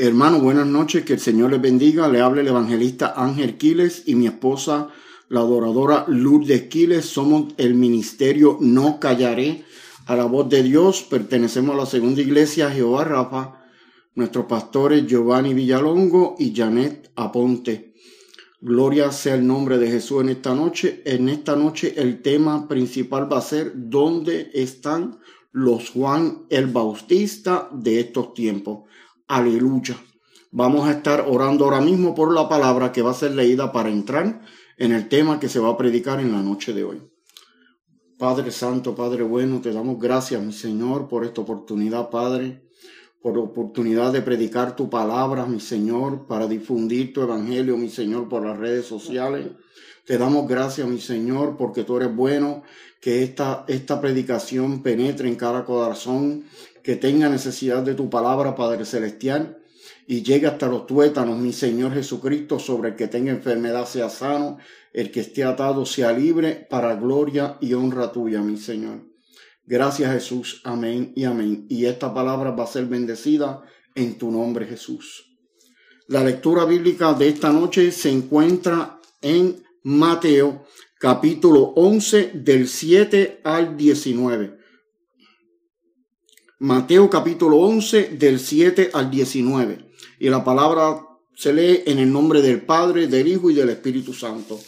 Hermano, buenas noches, que el Señor les bendiga. Le habla el evangelista Ángel Quiles y mi esposa, la adoradora Lourdes Quiles. Somos el ministerio No Callaré a la voz de Dios. Pertenecemos a la segunda iglesia Jehová Rafa. Nuestros pastores Giovanni Villalongo y Janet Aponte. Gloria sea el nombre de Jesús en esta noche. En esta noche el tema principal va a ser ¿dónde están los Juan el Bautista de estos tiempos? Aleluya. Vamos a estar orando ahora mismo por la palabra que va a ser leída para entrar en el tema que se va a predicar en la noche de hoy. Padre Santo, Padre bueno, te damos gracias, mi Señor, por esta oportunidad, Padre, por la oportunidad de predicar tu palabra, mi Señor, para difundir tu evangelio, mi Señor, por las redes sociales. Te damos gracias, mi Señor, porque tú eres bueno, que esta, esta predicación penetre en cada corazón que tenga necesidad de tu palabra, Padre Celestial, y llegue hasta los tuétanos, mi Señor Jesucristo, sobre el que tenga enfermedad sea sano, el que esté atado sea libre, para gloria y honra tuya, mi Señor. Gracias Jesús, amén y amén. Y esta palabra va a ser bendecida en tu nombre Jesús. La lectura bíblica de esta noche se encuentra en Mateo capítulo 11 del 7 al 19. Mateo capítulo 11 del 7 al 19. Y la palabra se lee en el nombre del Padre, del Hijo y del Espíritu Santo.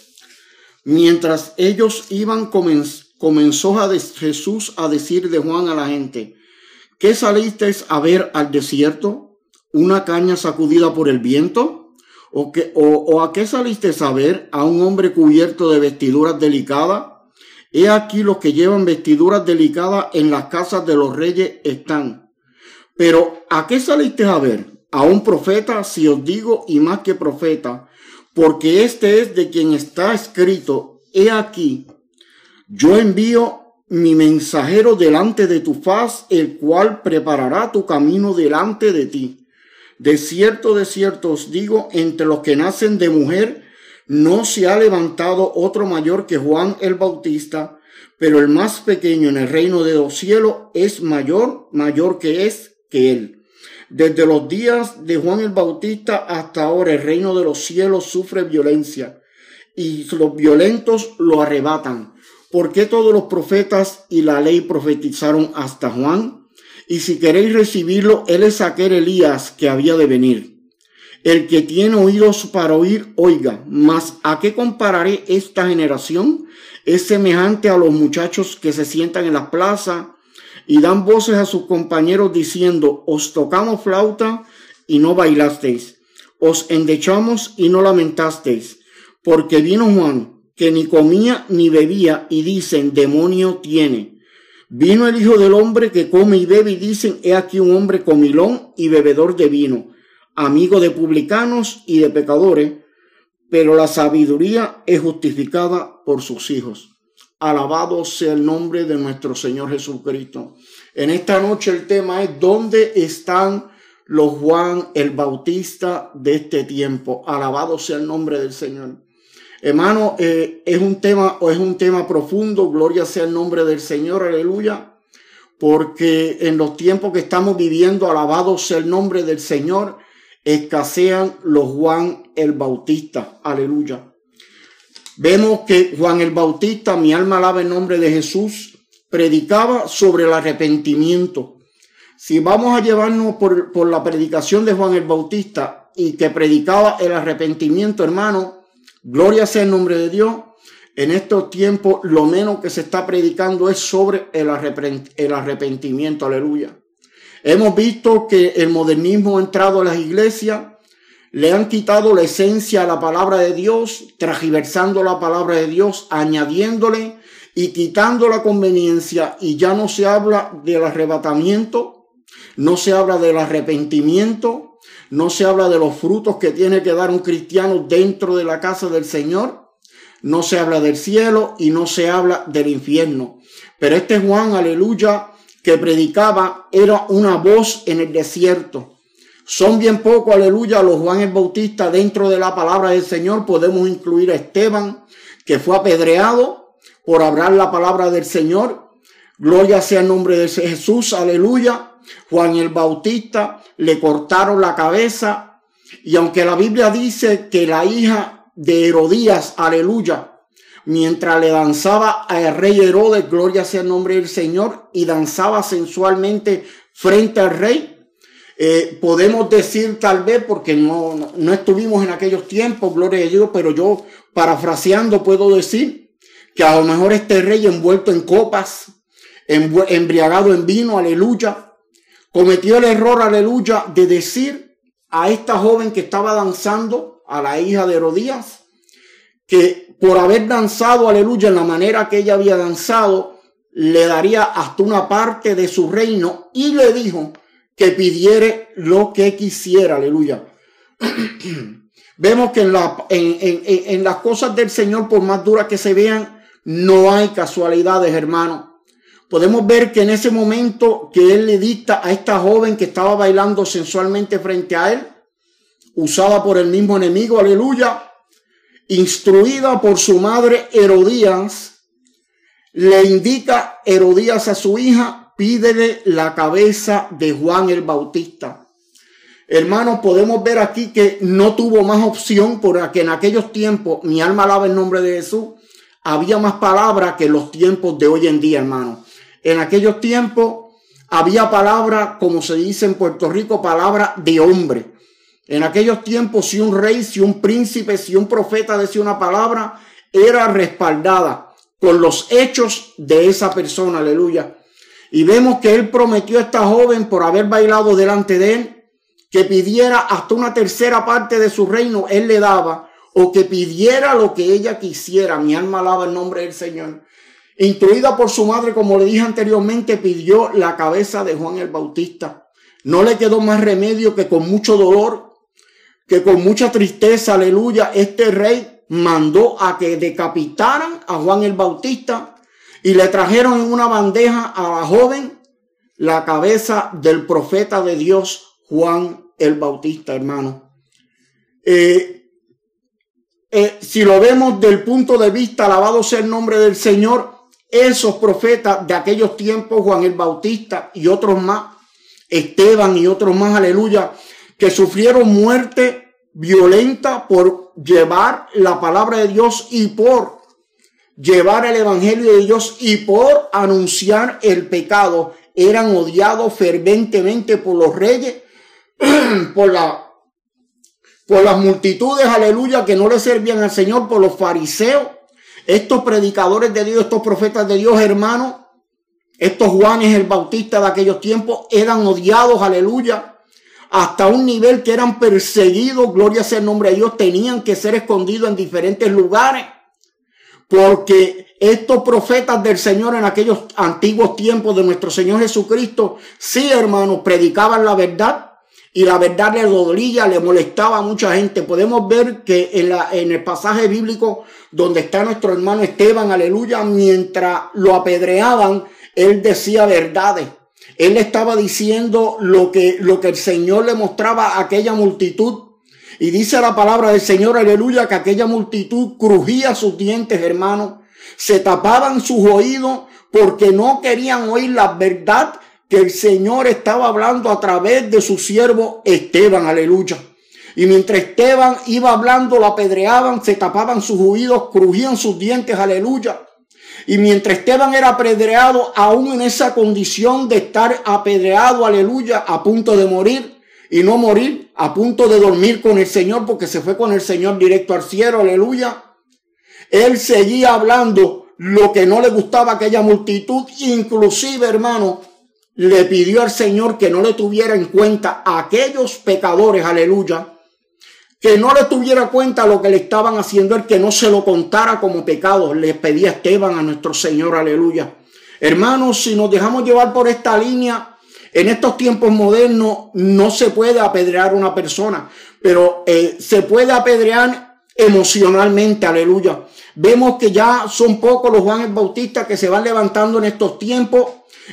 Mientras ellos iban, comenzó a Jesús a decir de Juan a la gente, ¿qué salisteis a ver al desierto? ¿Una caña sacudida por el viento? ¿O, o a qué salisteis a ver a un hombre cubierto de vestiduras delicadas? He aquí los que llevan vestiduras delicadas en las casas de los reyes están. Pero ¿a qué saliste a ver? A un profeta, si os digo, y más que profeta, porque este es de quien está escrito, he aquí, yo envío mi mensajero delante de tu faz, el cual preparará tu camino delante de ti. De cierto, de cierto os digo, entre los que nacen de mujer, no se ha levantado otro mayor que Juan el Bautista, pero el más pequeño en el reino de los cielos es mayor, mayor que es que él. Desde los días de Juan el Bautista hasta ahora el reino de los cielos sufre violencia y los violentos lo arrebatan. ¿Por qué todos los profetas y la ley profetizaron hasta Juan? Y si queréis recibirlo, él es aquel Elías que había de venir. El que tiene oídos para oír, oiga. Mas ¿a qué compararé esta generación? Es semejante a los muchachos que se sientan en la plaza y dan voces a sus compañeros diciendo, os tocamos flauta y no bailasteis, os endechamos y no lamentasteis, porque vino Juan, que ni comía ni bebía, y dicen, demonio tiene. Vino el Hijo del Hombre que come y bebe, y dicen, he aquí un hombre comilón y bebedor de vino amigo de publicanos y de pecadores, pero la sabiduría es justificada por sus hijos. Alabado sea el nombre de nuestro Señor Jesucristo. En esta noche el tema es ¿dónde están los Juan el Bautista de este tiempo? Alabado sea el nombre del Señor. Hermano, eh, es un tema o es un tema profundo. Gloria sea el nombre del Señor. Aleluya. Porque en los tiempos que estamos viviendo, alabado sea el nombre del Señor escasean los Juan el Bautista. Aleluya. Vemos que Juan el Bautista, mi alma alaba el nombre de Jesús, predicaba sobre el arrepentimiento. Si vamos a llevarnos por, por la predicación de Juan el Bautista y que predicaba el arrepentimiento, hermano, gloria sea el nombre de Dios. En estos tiempos lo menos que se está predicando es sobre el, arrepentimiento. Aleluya. Hemos visto que el modernismo ha entrado a las iglesias, le han quitado la esencia a la palabra de Dios, tragiversando la palabra de Dios, añadiéndole y quitando la conveniencia y ya no se habla del arrebatamiento, no se habla del arrepentimiento, no se habla de los frutos que tiene que dar un cristiano dentro de la casa del Señor, no se habla del cielo y no se habla del infierno. Pero este Juan, aleluya, que predicaba era una voz en el desierto. Son bien poco, aleluya, los Juan el Bautista dentro de la palabra del Señor. Podemos incluir a Esteban, que fue apedreado por hablar la palabra del Señor. Gloria sea el nombre de Jesús, aleluya. Juan el Bautista le cortaron la cabeza y aunque la Biblia dice que la hija de Herodías, aleluya, mientras le danzaba al rey Herodes, gloria sea el nombre del Señor, y danzaba sensualmente frente al rey, eh, podemos decir tal vez, porque no, no, estuvimos en aquellos tiempos, gloria a Dios, pero yo parafraseando puedo decir que a lo mejor este rey envuelto en copas, embriagado en vino, aleluya, cometió el error, aleluya, de decir a esta joven que estaba danzando, a la hija de Herodías, que por haber danzado, aleluya, en la manera que ella había danzado, le daría hasta una parte de su reino y le dijo, que pidiere lo que quisiera, aleluya. Vemos que en, la, en, en, las cosas del Señor, por más duras que se vean, no hay casualidades, hermano. Podemos ver que en ese momento que Él le dicta a esta joven que estaba bailando sensualmente frente a Él, usada por el mismo enemigo, aleluya, instruida por su madre Herodías, le indica Herodías a su hija, pídele la cabeza de Juan el Bautista. Hermanos, podemos ver aquí que no tuvo más opción porque en aquellos tiempos, mi alma alaba el nombre de Jesús, había más palabra que los tiempos de hoy en día, hermano. En aquellos tiempos había palabra, como se dice en Puerto Rico, palabra de hombre. En aquellos tiempos, si un rey, si un príncipe, si un profeta decía una palabra, era respaldada con los hechos de esa persona, aleluya. Y vemos que él prometió a esta joven por haber bailado delante de él que pidiera hasta una tercera parte de su reino, él le daba, o que pidiera lo que ella quisiera. Mi alma alaba el nombre del Señor. Instruida por su madre, como le dije anteriormente, pidió la cabeza de Juan el Bautista. No le quedó más remedio que con mucho dolor, que con mucha tristeza, aleluya, este rey mandó a que decapitaran a Juan el Bautista y le trajeron en una bandeja a la joven la cabeza del profeta de Dios, Juan el Bautista, hermano. Eh, eh, si lo vemos del punto de vista, alabado sea el nombre del Señor, esos profetas de aquellos tiempos, Juan el Bautista y otros más, Esteban y otros más, aleluya, que sufrieron muerte violenta por llevar la palabra de Dios y por llevar el Evangelio de Dios y por anunciar el pecado. Eran odiados ferventemente por los reyes, por, la, por las multitudes, aleluya, que no le servían al Señor, por los fariseos, estos predicadores de Dios, estos profetas de Dios, hermanos, estos Juanes el Bautista de aquellos tiempos eran odiados, aleluya, hasta un nivel que eran perseguidos, gloria sea el nombre de Dios, tenían que ser escondidos en diferentes lugares porque estos profetas del Señor en aquellos antiguos tiempos de nuestro Señor Jesucristo, sí, hermanos, predicaban la verdad y la verdad le dolía, le molestaba a mucha gente. Podemos ver que en, la, en el pasaje bíblico donde está nuestro hermano Esteban, aleluya, mientras lo apedreaban, él decía verdades. Él estaba diciendo lo que, lo que el Señor le mostraba a aquella multitud y dice la palabra del Señor, aleluya, que aquella multitud crujía sus dientes, hermano. Se tapaban sus oídos porque no querían oír la verdad que el Señor estaba hablando a través de su siervo Esteban, aleluya. Y mientras Esteban iba hablando, lo apedreaban, se tapaban sus oídos, crujían sus dientes, aleluya. Y mientras Esteban era apedreado, aún en esa condición de estar apedreado, aleluya, a punto de morir, y no morir a punto de dormir con el Señor porque se fue con el Señor directo al cielo, aleluya. Él seguía hablando lo que no le gustaba a aquella multitud, inclusive hermano, le pidió al Señor que no le tuviera en cuenta a aquellos pecadores, aleluya, que no le tuviera cuenta lo que le estaban haciendo, el que no se lo contara como pecado, le pedía Esteban a nuestro Señor, aleluya. Hermanos, si nos dejamos llevar por esta línea, en estos tiempos modernos no se puede apedrear una persona, pero eh, se puede apedrear emocionalmente, aleluya. Vemos que ya son pocos los Juanes Bautistas que se van levantando en estos tiempos,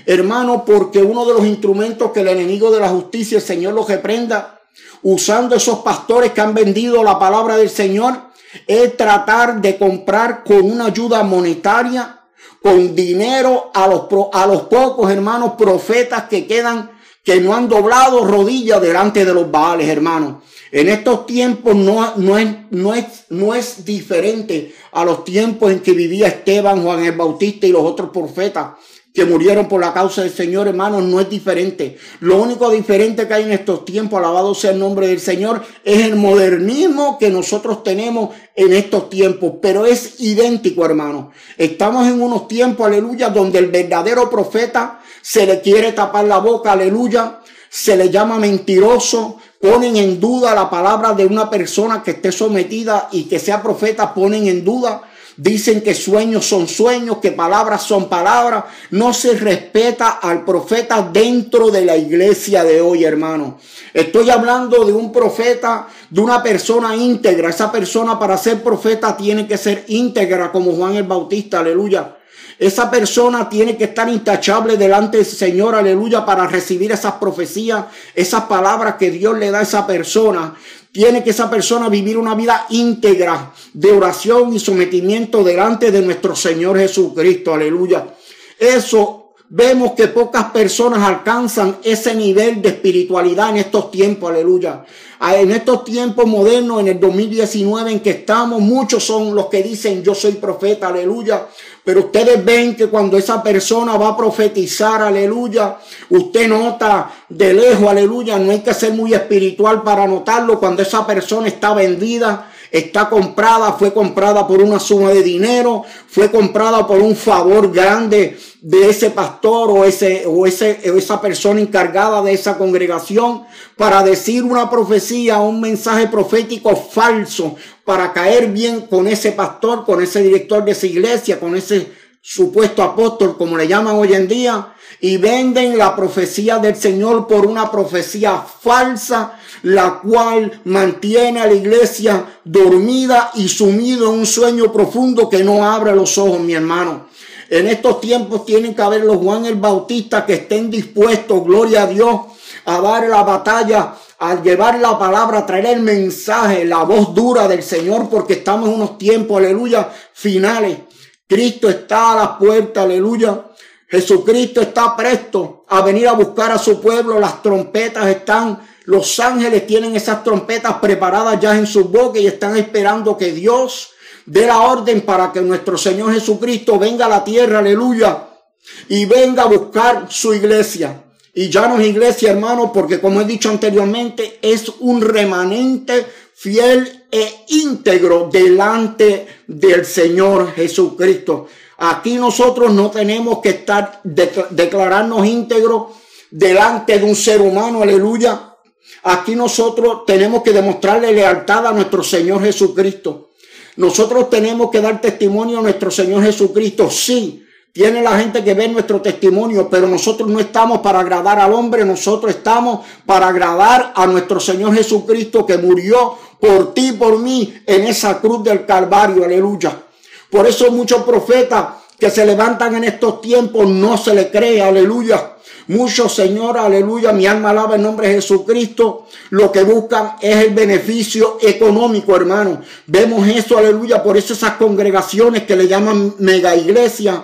hermano, porque uno de los instrumentos que el enemigo de la justicia, el Señor los reprenda, usando esos pastores que han vendido la palabra del Señor, es tratar de comprar con una ayuda monetaria con dinero a los, a los pocos hermanos profetas que quedan, que no han doblado rodillas delante de los Baales, hermanos. En estos tiempos no, no, es, no, es, no es diferente a los tiempos en que vivía Esteban, Juan el Bautista y los otros profetas que murieron por la causa del Señor, hermanos, no es diferente. Lo único diferente que hay en estos tiempos, alabado sea el nombre del Señor, es el modernismo que nosotros tenemos en estos tiempos, pero es idéntico, hermanos. Estamos en unos tiempos, aleluya, donde el verdadero profeta se le quiere tapar la boca, aleluya, se le llama mentiroso, ponen en duda la palabra de una persona que esté sometida y que sea profeta, ponen en duda Dicen que sueños son sueños, que palabras son palabras. No se respeta al profeta dentro de la iglesia de hoy, hermano. Estoy hablando de un profeta, de una persona íntegra. Esa persona para ser profeta tiene que ser íntegra como Juan el Bautista, aleluya. Esa persona tiene que estar intachable delante del Señor, aleluya, para recibir esas profecías, esas palabras que Dios le da a esa persona. Tiene que esa persona vivir una vida íntegra de oración y sometimiento delante de nuestro Señor Jesucristo. Aleluya. Eso vemos que pocas personas alcanzan ese nivel de espiritualidad en estos tiempos. Aleluya. Ah, en estos tiempos modernos, en el 2019 en que estamos, muchos son los que dicen yo soy profeta. Aleluya. Pero ustedes ven que cuando esa persona va a profetizar, aleluya, usted nota de lejos, aleluya, no hay que ser muy espiritual para notarlo. Cuando esa persona está vendida, está comprada, fue comprada por una suma de dinero, fue comprada por un favor grande de ese pastor o, ese, o, ese, o esa persona encargada de esa congregación para decir una profecía, un mensaje profético falso, para caer bien con ese pastor, con ese director de esa iglesia, con ese supuesto apóstol, como le llaman hoy en día, y venden la profecía del Señor por una profecía falsa, la cual mantiene a la iglesia dormida y sumido en un sueño profundo que no abre los ojos, mi hermano. En estos tiempos tienen que haber los Juan el Bautista que estén dispuestos, gloria a Dios, a dar la batalla, a llevar la palabra, a traer el mensaje, la voz dura del Señor, porque estamos en unos tiempos, aleluya, finales. Cristo está a la puerta, aleluya. Jesucristo está presto a venir a buscar a su pueblo. Las trompetas están, los ángeles tienen esas trompetas preparadas ya en su boca y están esperando que Dios dé la orden para que nuestro Señor Jesucristo venga a la tierra, aleluya, y venga a buscar su iglesia. Y ya no es iglesia, hermano, porque como he dicho anteriormente, es un remanente fiel e íntegro delante del Señor Jesucristo. Aquí nosotros no tenemos que estar, declararnos íntegros delante de un ser humano, aleluya. Aquí nosotros tenemos que demostrarle lealtad a nuestro Señor Jesucristo. Nosotros tenemos que dar testimonio a nuestro Señor Jesucristo, sí. Tiene la gente que ve nuestro testimonio, pero nosotros no estamos para agradar al hombre, nosotros estamos para agradar a nuestro Señor Jesucristo que murió por ti, por mí, en esa cruz del Calvario, aleluya. Por eso muchos profetas que se levantan en estos tiempos no se le cree, aleluya. Muchos, Señor, aleluya, mi alma alaba el nombre de Jesucristo. Lo que buscan es el beneficio económico, hermano. Vemos eso, aleluya. Por eso esas congregaciones que le llaman mega iglesia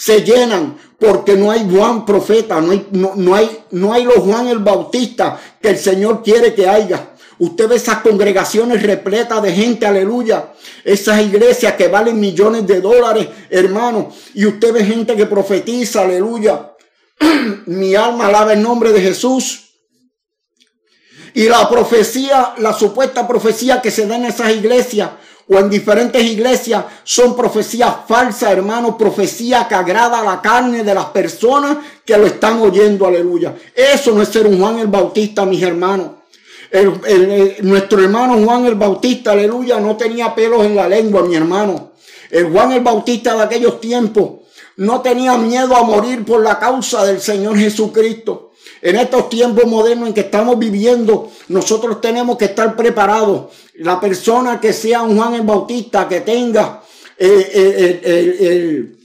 se llenan porque no hay Juan profeta, no hay, no, hay, no hay los Juan el Bautista que el Señor quiere que haya. Usted ve esas congregaciones repletas de gente, aleluya. Esas iglesias que valen millones de dólares, hermano. Y usted ve gente que profetiza, aleluya. Mi alma alaba el nombre de Jesús. Y la profecía, la supuesta profecía que se da en esas iglesias o en diferentes iglesias son profecías falsas, hermano, profecía que agrada a la carne de las personas que lo están oyendo, aleluya. Eso no es ser un Juan el Bautista, mis hermanos. nuestro hermano Juan el Bautista, aleluya, no tenía pelos en la lengua, mi hermano. El Juan el Bautista de aquellos tiempos no tenía miedo a morir por la causa del Señor Jesucristo. En estos tiempos modernos en que estamos viviendo, nosotros tenemos que estar preparados. La persona que sea un Juan el Bautista, que tenga eh, eh,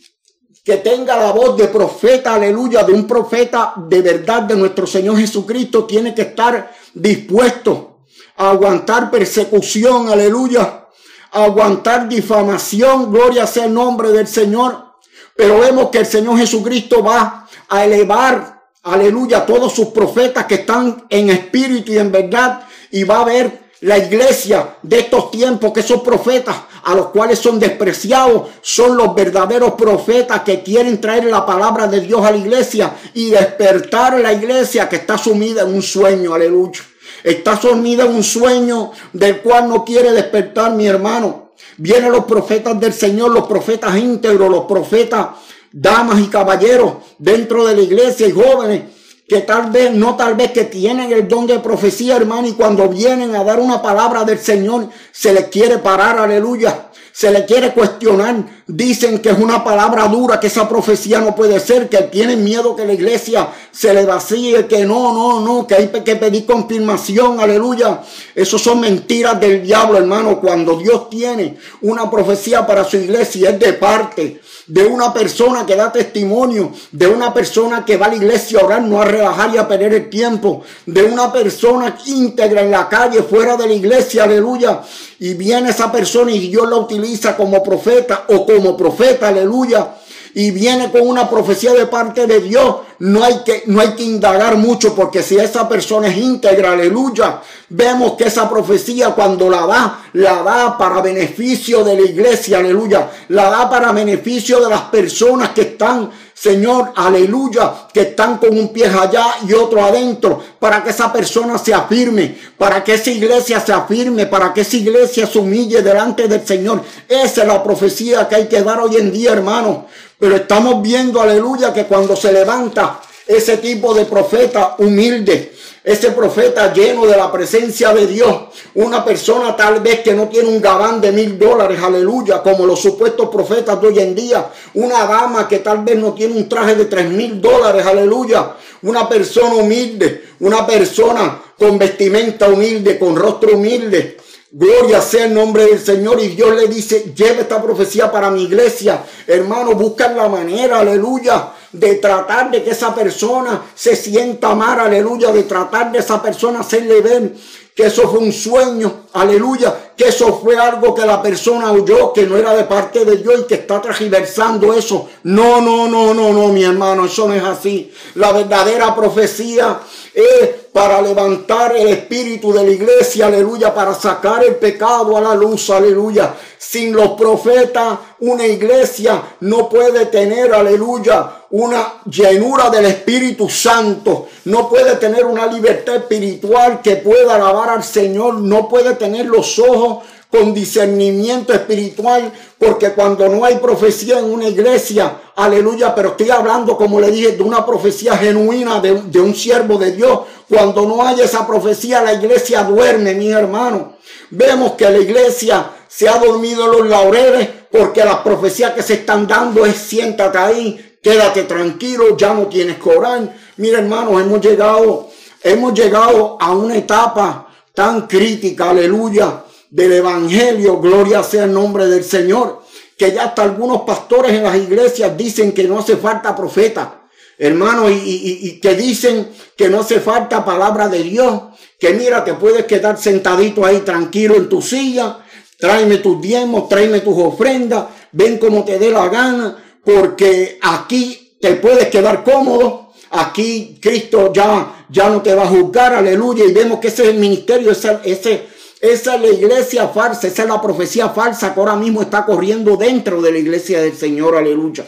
que tenga la voz de profeta, aleluya, de un profeta de verdad de nuestro Señor Jesucristo, tiene que estar dispuesto a aguantar persecución, aleluya, a aguantar difamación, gloria sea el nombre del Señor, pero vemos que el Señor Jesucristo va a elevar aleluya, todos sus profetas que están en espíritu y en verdad, y va a ver la iglesia de estos tiempos, que esos profetas a los cuales son despreciados, son los verdaderos profetas que quieren traer la palabra de Dios a la iglesia y despertar la iglesia que está sumida en un sueño, aleluya. Está sumida en un sueño del cual no quiere despertar mi hermano. Vienen los profetas del Señor, los profetas íntegros, los profetas, damas y caballeros dentro de la iglesia y jóvenes que tal vez, no tal vez que tienen el don de profecía, hermano, y cuando vienen a dar una palabra del Señor, se les quiere parar, aleluya. Se le quiere cuestionar. Dicen que es una palabra dura, que esa profecía no puede ser, que tienen miedo que la iglesia se le vacíe, que no, no, no, que hay que pedir confirmación, aleluya. Eso son mentiras del diablo, hermano. Cuando Dios tiene una profecía para su iglesia, es de parte de una persona que da testimonio, de una persona que va a la iglesia a orar, no a rebajar y a perder el tiempo, de una persona íntegra en la calle, fuera de la iglesia, aleluya. Y viene esa persona y Dios la utiliza como profeta o como profeta, aleluya y viene con una profecía de parte de Dios, no hay que, no hay que indagar mucho porque si esa persona es íntegra, aleluya, vemos que esa profecía cuando la da, la da para beneficio de la iglesia, aleluya, la da para beneficio de las personas que están Señor, aleluya, que están con un pie allá y otro adentro, para que esa persona se afirme, para que esa iglesia se afirme, para que esa iglesia se humille delante del Señor. Esa es la profecía que hay que dar hoy en día, hermano. Pero estamos viendo, aleluya, que cuando se levanta ese tipo de profeta humilde, ese profeta lleno de la presencia de Dios, una persona tal vez que no tiene un gabán de mil dólares, aleluya, como los supuestos profetas de hoy en día, una dama que tal vez no tiene un traje de tres mil dólares, aleluya, una persona humilde, una persona con vestimenta humilde, con rostro humilde, Gloria sea el nombre del Señor. Y Dios le dice, lleve esta profecía para mi iglesia. Hermano, buscan la manera, aleluya, de tratar de que esa persona se sienta amar, aleluya, de tratar de esa persona hacerle ver que eso fue un sueño, aleluya, que eso fue algo que la persona oyó, que no era de parte de Dios y que está transversando eso. No, no, no, no, no, mi hermano, eso no es así. La verdadera profecía es para levantar el espíritu de la iglesia, aleluya, para sacar el pecado a la luz, aleluya. Sin los profetas, una iglesia no puede tener, aleluya, una llenura del Espíritu Santo, no puede tener una libertad espiritual que pueda alabar al Señor, no puede tener los ojos con discernimiento espiritual, porque cuando no hay profecía en una iglesia, aleluya, pero estoy hablando, como le dije, de una profecía genuina de, un siervo de Dios, cuando no hay esa profecía, la iglesia duerme, mi hermano. Vemos que la iglesia se ha dormido en los laureles porque las profecías que se están dando es siéntate ahí, quédate tranquilo, ya no tienes que orar. Mira hermanos, hemos llegado, hemos llegado a una etapa tan crítica, aleluya, del Evangelio, gloria sea el nombre del Señor, que ya hasta algunos pastores en las iglesias dicen que no hace falta profeta, hermano, y, que dicen que no hace falta palabra de Dios, que mira, te puedes quedar sentadito ahí tranquilo en tu silla, tráeme tus diezmos, tráeme tus ofrendas, ven como te dé la gana, porque aquí te puedes quedar cómodo, aquí Cristo ya, ya no te va a juzgar, aleluya, y vemos que ese es el ministerio, ese, ese esa es la iglesia falsa, esa es la profecía falsa que ahora mismo está corriendo dentro de la iglesia del Señor, aleluya.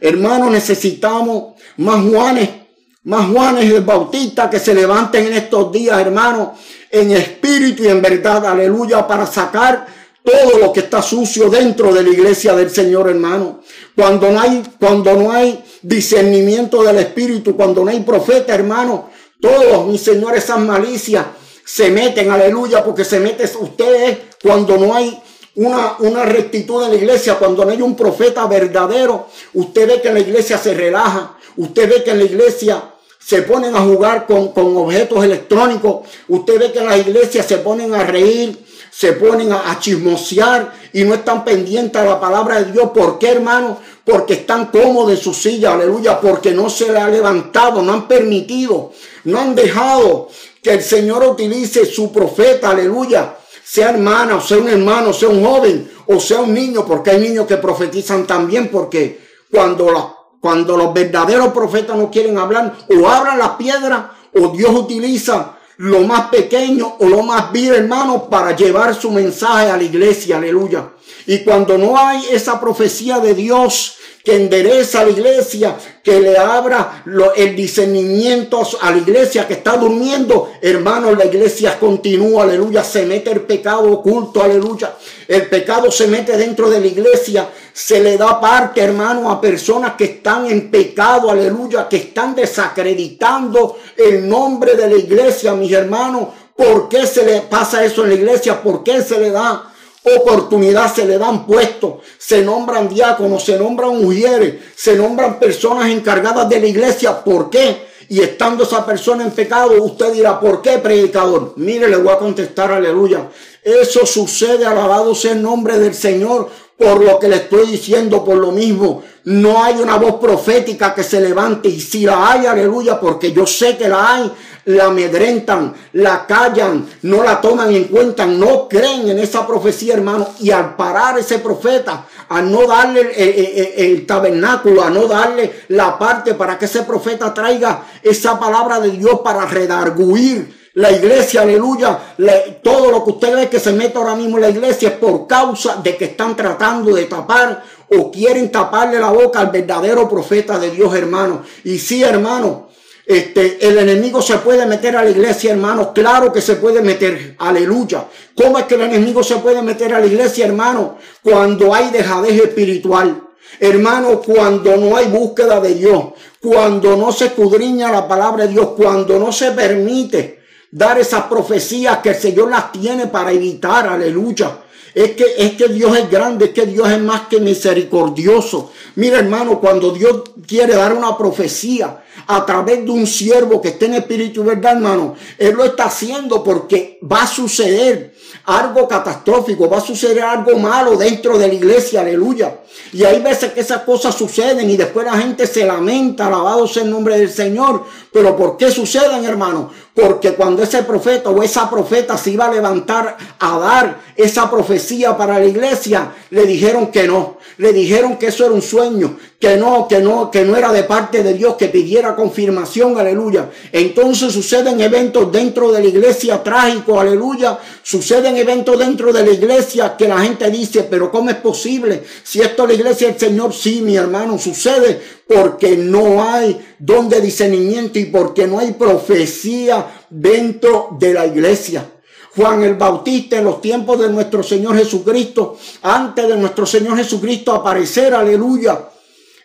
Hermanos, necesitamos más Juanes, más Juanes el Bautista que se levanten en estos días, hermanos, en espíritu y en verdad, aleluya, para sacar todo lo que está sucio dentro de la iglesia del Señor, hermano. Cuando no hay, cuando no hay discernimiento del espíritu, cuando no hay profeta, hermano, todos, mis señores, esas malicias se meten, aleluya, porque se mete ustedes cuando no hay una, una rectitud en la iglesia, cuando no hay un profeta verdadero, usted ve que en la iglesia se relaja, usted ve que en la iglesia se ponen a jugar con, con objetos electrónicos, usted ve que en la iglesia se ponen a reír, se ponen a, a, chismosear y no están pendientes a la palabra de Dios. ¿Por qué, hermano? Porque están cómodos en su silla, aleluya, porque no se le ha levantado, no han permitido, no han dejado que el Señor utilice su profeta, aleluya, sea hermana, o sea un hermano, sea un joven, o sea un niño, porque hay niños que profetizan también, porque cuando, Cuando los verdaderos profetas no quieren hablar, o abran las piedras, o Dios utiliza lo más pequeño o lo más vil, hermano, para llevar su mensaje a la iglesia, aleluya. Y cuando no hay esa profecía de Dios que endereza a la iglesia, que le abra el discernimiento a la iglesia que está durmiendo, hermano, la iglesia continúa, aleluya, se mete el pecado oculto, aleluya. El pecado se mete dentro de la iglesia, se le da parte, hermano, a personas que están en pecado, aleluya, que están desacreditando el nombre de la iglesia, mis hermanos. ¿Por qué se le pasa eso en la iglesia? ¿Por qué se le da? Oportunidad se le dan puestos, se nombran diáconos, se nombran mujeres, se nombran personas encargadas de la iglesia. ¿Por qué? Y estando esa persona en pecado, usted dirá, ¿por qué, predicador? Mire, le voy a contestar, aleluya. Eso sucede, alabado sea el nombre del Señor, por lo que le estoy diciendo, por lo mismo. No hay una voz profética que se levante y si la hay, aleluya, porque yo sé que la hay, la amedrentan, la callan, no la toman en cuenta, no creen en esa profecía, hermano. Y al parar ese profeta, a no darle el, tabernáculo, a no darle la parte para que ese profeta traiga esa palabra de Dios para redarguir la iglesia, aleluya, todo lo que usted ve que se mete ahora mismo en la iglesia es por causa de que están tratando de tapar o quieren taparle la boca al verdadero profeta de Dios, hermano. Y sí, hermano, este, el enemigo se puede meter a la iglesia, hermano. Claro que se puede meter. Aleluya. ¿Cómo es que el enemigo se puede meter a la iglesia, hermano? Cuando hay dejadez espiritual. Hermano, cuando no hay búsqueda de Dios, cuando no se escudriña la palabra de Dios, cuando no se permite dar esas profecías que el Señor las tiene para evitar, aleluya. Es que, es que Dios es grande, es que Dios es más que misericordioso. Mira hermano, cuando Dios quiere dar una profecía a través de un siervo que esté en espíritu verdad, hermano, Él lo está haciendo porque va a suceder algo catastrófico, va a suceder algo malo dentro de la iglesia, aleluya. Y hay veces que esas cosas suceden y después la gente se lamenta, alabado sea el nombre del Señor. Pero ¿por qué suceden, hermano? Porque cuando ese profeta o esa profeta se iba a levantar a dar esa profecía para la iglesia, le dijeron que no. Le dijeron que eso era un sueño, que no, que no, que no era de parte de Dios, que pidiera confirmación, aleluya. Entonces suceden eventos dentro de la iglesia trágico, aleluya. Suceden eventos dentro de la iglesia que la gente dice, pero ¿cómo es posible? Si esto es la iglesia del Señor, sí, mi hermano, sucede porque no hay don de discernimiento y porque no hay profecía dentro de la iglesia. Juan el Bautista en los tiempos de nuestro Señor Jesucristo, antes de nuestro Señor Jesucristo aparecer, aleluya,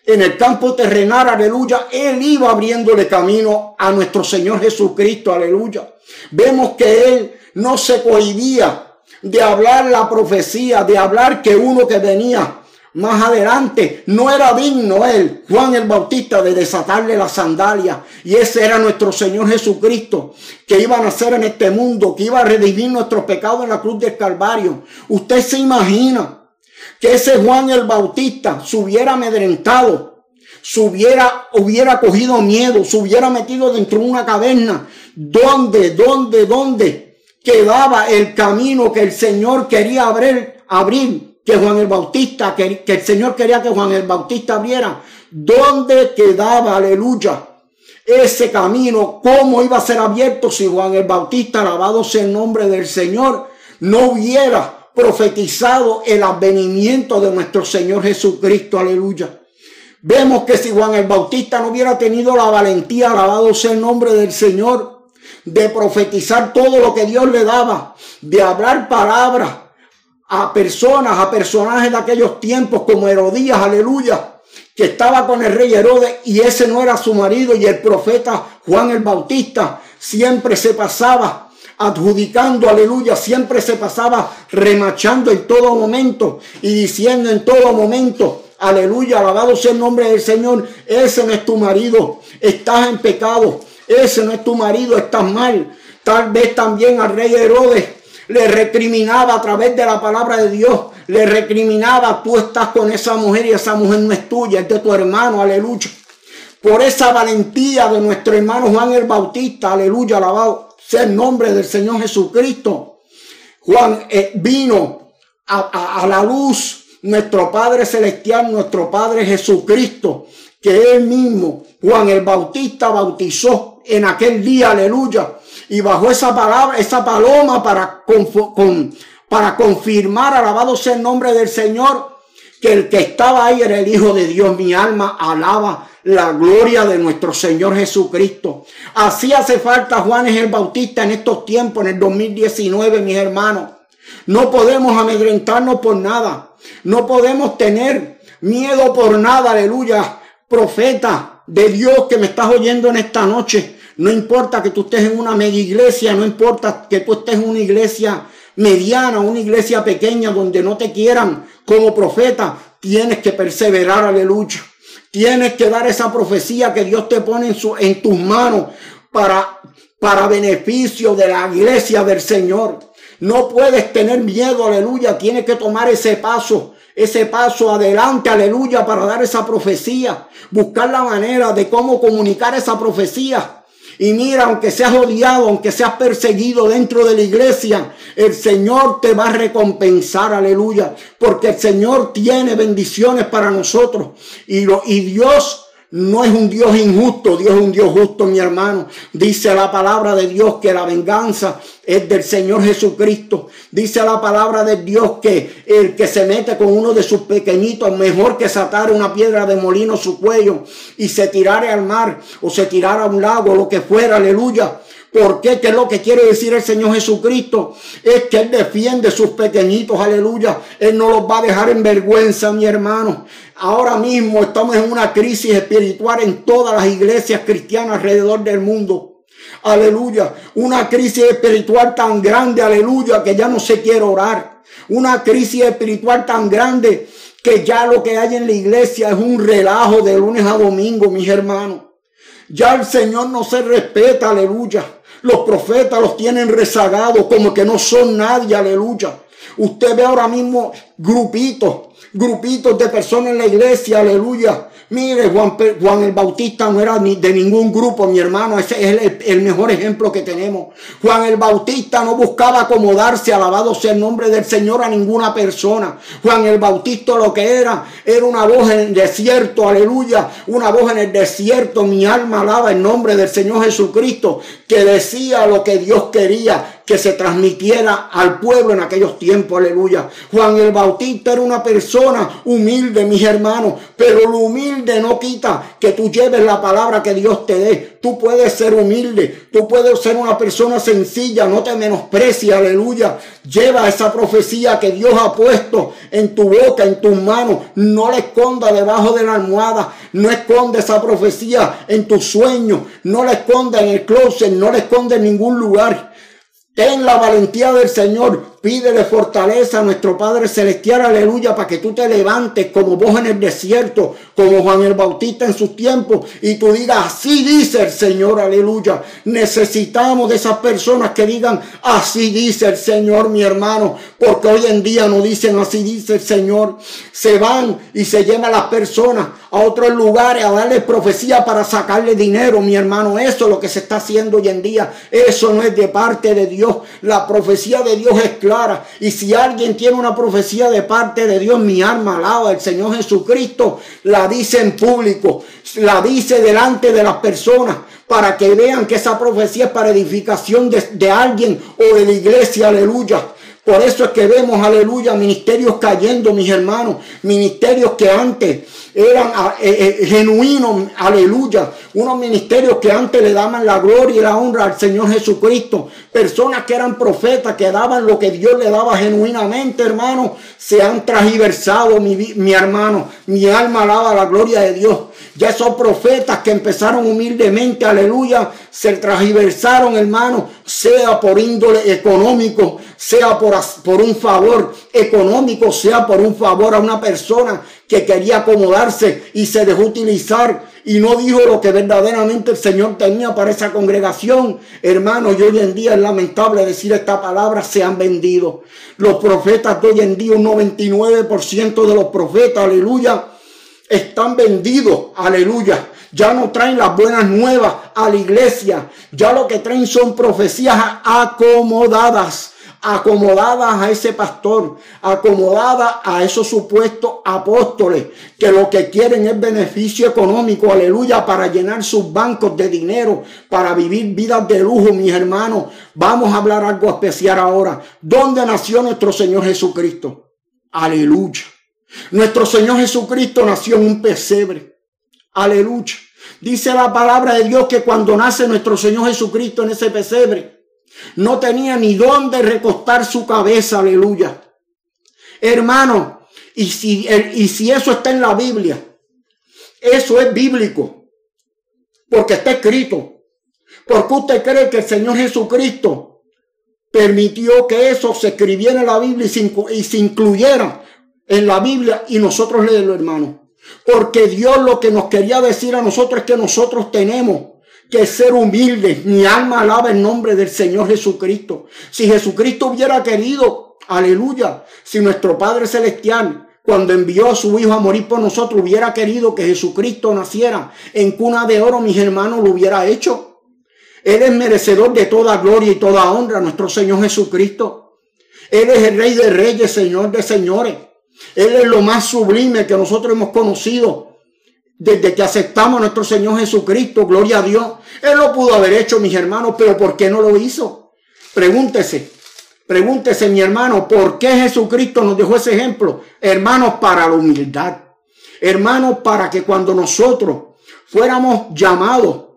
en el campo terrenal, aleluya, él iba abriéndole camino a nuestro Señor Jesucristo, aleluya. Vemos que él no se cohibía de hablar la profecía, de hablar que uno que venía más adelante no era digno él, Juan el Bautista, de desatarle la sandalia. Y ese era nuestro Señor Jesucristo, que iba a nacer en este mundo, que iba a redimir nuestros pecados en la cruz del Calvario. Usted se imagina que ese Juan el Bautista se hubiera amedrentado, se hubiera, hubiera cogido miedo, se hubiera metido dentro de una caverna. ¿Dónde, dónde, dónde quedaba el camino que el Señor quería abrir, abrir que Juan el Bautista, que, el Señor quería que Juan el Bautista abriera. ¿Dónde quedaba, aleluya, ese camino? ¿Cómo iba a ser abierto si Juan el Bautista, alabado sea el nombre del Señor, no hubiera profetizado el advenimiento de nuestro Señor Jesucristo? Aleluya. Vemos que si Juan el Bautista no hubiera tenido la valentía, alabado sea el nombre del Señor, de profetizar todo lo que Dios le daba, de hablar palabras, a personas, a personajes de aquellos tiempos como Herodías, aleluya, que estaba con el rey Herodes y ese no era su marido y el profeta Juan el Bautista siempre se pasaba adjudicando, aleluya, siempre se pasaba remachando en todo momento y diciendo en todo momento, aleluya, alabado sea el nombre del Señor, ese no es tu marido, estás en pecado, ese no es tu marido, estás mal. Tal vez también al rey Herodes le recriminaba a través de la palabra de Dios, le recriminaba, tú estás con esa mujer y esa mujer no es tuya, es de tu hermano, aleluya. Por esa valentía de nuestro hermano Juan el Bautista, aleluya, alabado sea el nombre del Señor Jesucristo. Juan eh, vino a, a la luz nuestro Padre Celestial, nuestro Padre Jesucristo, que él mismo, Juan el Bautista, bautizó en aquel día, aleluya, y bajo esa palabra, esa paloma para, con, para confirmar, alabado sea el nombre del Señor, que el que estaba ahí era el Hijo de Dios. Mi alma alaba la gloria de nuestro Señor Jesucristo. Así hace falta Juan el Bautista en estos tiempos, en el 2019, mis hermanos. No podemos amedrentarnos por nada. No podemos tener miedo por nada, aleluya. Profeta de Dios que me estás oyendo en esta noche. No importa que tú estés en una mega iglesia, no importa que tú estés en una iglesia mediana, una iglesia pequeña donde no te quieran como profeta, tienes que perseverar, aleluya. Tienes que dar esa profecía que Dios te pone en, su, en tus manos para, para beneficio de la iglesia del Señor. No puedes tener miedo, aleluya. Tienes que tomar ese paso, ese paso adelante, aleluya, para dar esa profecía. Buscar la manera de cómo comunicar esa profecía. Y mira, aunque seas odiado, aunque seas perseguido dentro de la iglesia, el Señor te va a recompensar, aleluya. Porque el Señor tiene bendiciones para nosotros. Y, lo, y Dios no es un Dios injusto, Dios es un Dios justo, mi hermano. Dice la palabra de Dios que la venganza es del Señor Jesucristo. Dice la palabra de Dios que el que se mete con uno de sus pequeñitos, mejor que satar una piedra de molino su cuello y se tirare al mar o se tirara a un lago, lo que fuera, aleluya. ¿Por qué? ¿Qué es lo que quiere decir el Señor Jesucristo? Es que Él defiende sus pequeñitos, aleluya. Él no los va a dejar en vergüenza, mi hermano. Ahora mismo estamos en una crisis espiritual en todas las iglesias cristianas alrededor del mundo. Aleluya. Una crisis espiritual tan grande, aleluya, que ya no se quiere orar. Una crisis espiritual tan grande que ya lo que hay en la iglesia es un relajo de lunes a domingo, mis hermanos. Ya el Señor no se respeta, aleluya. Los profetas los tienen rezagados como que no son nadie, aleluya. Usted ve ahora mismo grupitos, grupitos de personas en la iglesia, aleluya, Mire, Juan, Juan, el Bautista no era de ningún grupo, mi hermano. Ese es el, el, mejor ejemplo que tenemos. Juan el Bautista no buscaba acomodarse, alabado sea el nombre del Señor, a ninguna persona. Juan el Bautista lo que era, era una voz en el desierto, aleluya. Una voz en el desierto. Mi alma alaba el nombre del Señor Jesucristo, que decía lo que Dios quería que se transmitiera al pueblo en aquellos tiempos, aleluya. Juan el Bautista era una persona humilde, mis hermanos, pero lo humilde no quita que tú lleves la palabra que Dios te dé. Tú puedes ser humilde, tú puedes ser una persona sencilla, no te menosprecies, aleluya. Lleva esa profecía que Dios ha puesto en tu boca, en tus manos. No la esconda debajo de la almohada, no esconde esa profecía en tus sueños, no la esconda en el closet, no la esconde en ningún lugar. Ten la valentía del Señor. Pídele fortaleza a nuestro Padre Celestial, aleluya, para que tú te levantes como vos en el desierto, como Juan el Bautista en sus tiempos, y tú digas, así dice el Señor, aleluya. Necesitamos de esas personas que digan, así dice el Señor, mi hermano, porque hoy en día no dicen, así dice el Señor. Se van y se llevan las personas a otros lugares a darles profecía para sacarle dinero, mi hermano. Eso es lo que se está haciendo hoy en día. Eso no es de parte de Dios. La profecía de Dios es clara y si alguien tiene una profecía de parte de Dios, mi alma alaba al Señor Jesucristo, la dice en público, la dice delante de las personas para que vean que esa profecía es para edificación de, de alguien o de la iglesia, aleluya. Por eso es que vemos, aleluya, ministerios cayendo, mis hermanos, ministerios que antes eran ah, eh, eh, genuinos, aleluya. Unos ministerios que antes le daban la gloria y la honra al Señor Jesucristo. Personas que eran profetas, que daban lo que Dios le daba genuinamente, hermano. Se han transversado, mi, mi hermano. Mi alma alaba la gloria de Dios. Ya esos profetas que empezaron humildemente, aleluya, se transversaron, hermano, sea por índole económico, sea por, por un favor económico, sea por un favor a una persona que quería acomodarse y se dejó utilizar y no dijo lo que verdaderamente el Señor tenía para esa congregación. Hermanos, y hoy en día es lamentable decir esta palabra, se han vendido. Los profetas de hoy en día, un 99% de los profetas, aleluya, están vendidos, aleluya. Ya no traen las buenas nuevas a la iglesia. Ya lo que traen son profecías acomodadas acomodadas a ese pastor, acomodadas a esos supuestos apóstoles que lo que quieren es beneficio económico, aleluya, para llenar sus bancos de dinero, para vivir vidas de lujo, mis hermanos. Vamos a hablar algo especial ahora. ¿Dónde nació nuestro Señor Jesucristo? Aleluya. Nuestro Señor Jesucristo nació en un pesebre. Aleluya. Dice la palabra de Dios que cuando nace nuestro Señor Jesucristo en ese pesebre, no tenía ni dónde recostar su cabeza, aleluya. Hermano, y si, y si eso está en la Biblia, eso es bíblico, porque está escrito. Porque usted cree que el Señor Jesucristo permitió que eso se escribiera en la Biblia y se, y se incluyera en la Biblia y nosotros leerlo, hermano? Porque Dios lo que nos quería decir a nosotros es que nosotros tenemos que ser humildes. Mi alma alaba el nombre del Señor Jesucristo. Si Jesucristo hubiera querido, aleluya, si nuestro Padre Celestial cuando envió a su Hijo a morir por nosotros, hubiera querido que Jesucristo naciera en cuna de oro, mis hermanos, lo hubiera hecho. Él es merecedor de toda gloria y toda honra, nuestro Señor Jesucristo. Él es el Rey de Reyes, Señor de Señores. Él es lo más sublime que nosotros hemos conocido desde que aceptamos a nuestro Señor Jesucristo. Gloria a Dios. Él lo pudo haber hecho, mis hermanos, pero ¿por qué no lo hizo? Pregúntese, pregúntese, mi hermano, ¿por qué Jesucristo nos dejó ese ejemplo? Hermanos, para la humildad. Hermanos, para que cuando nosotros fuéramos llamados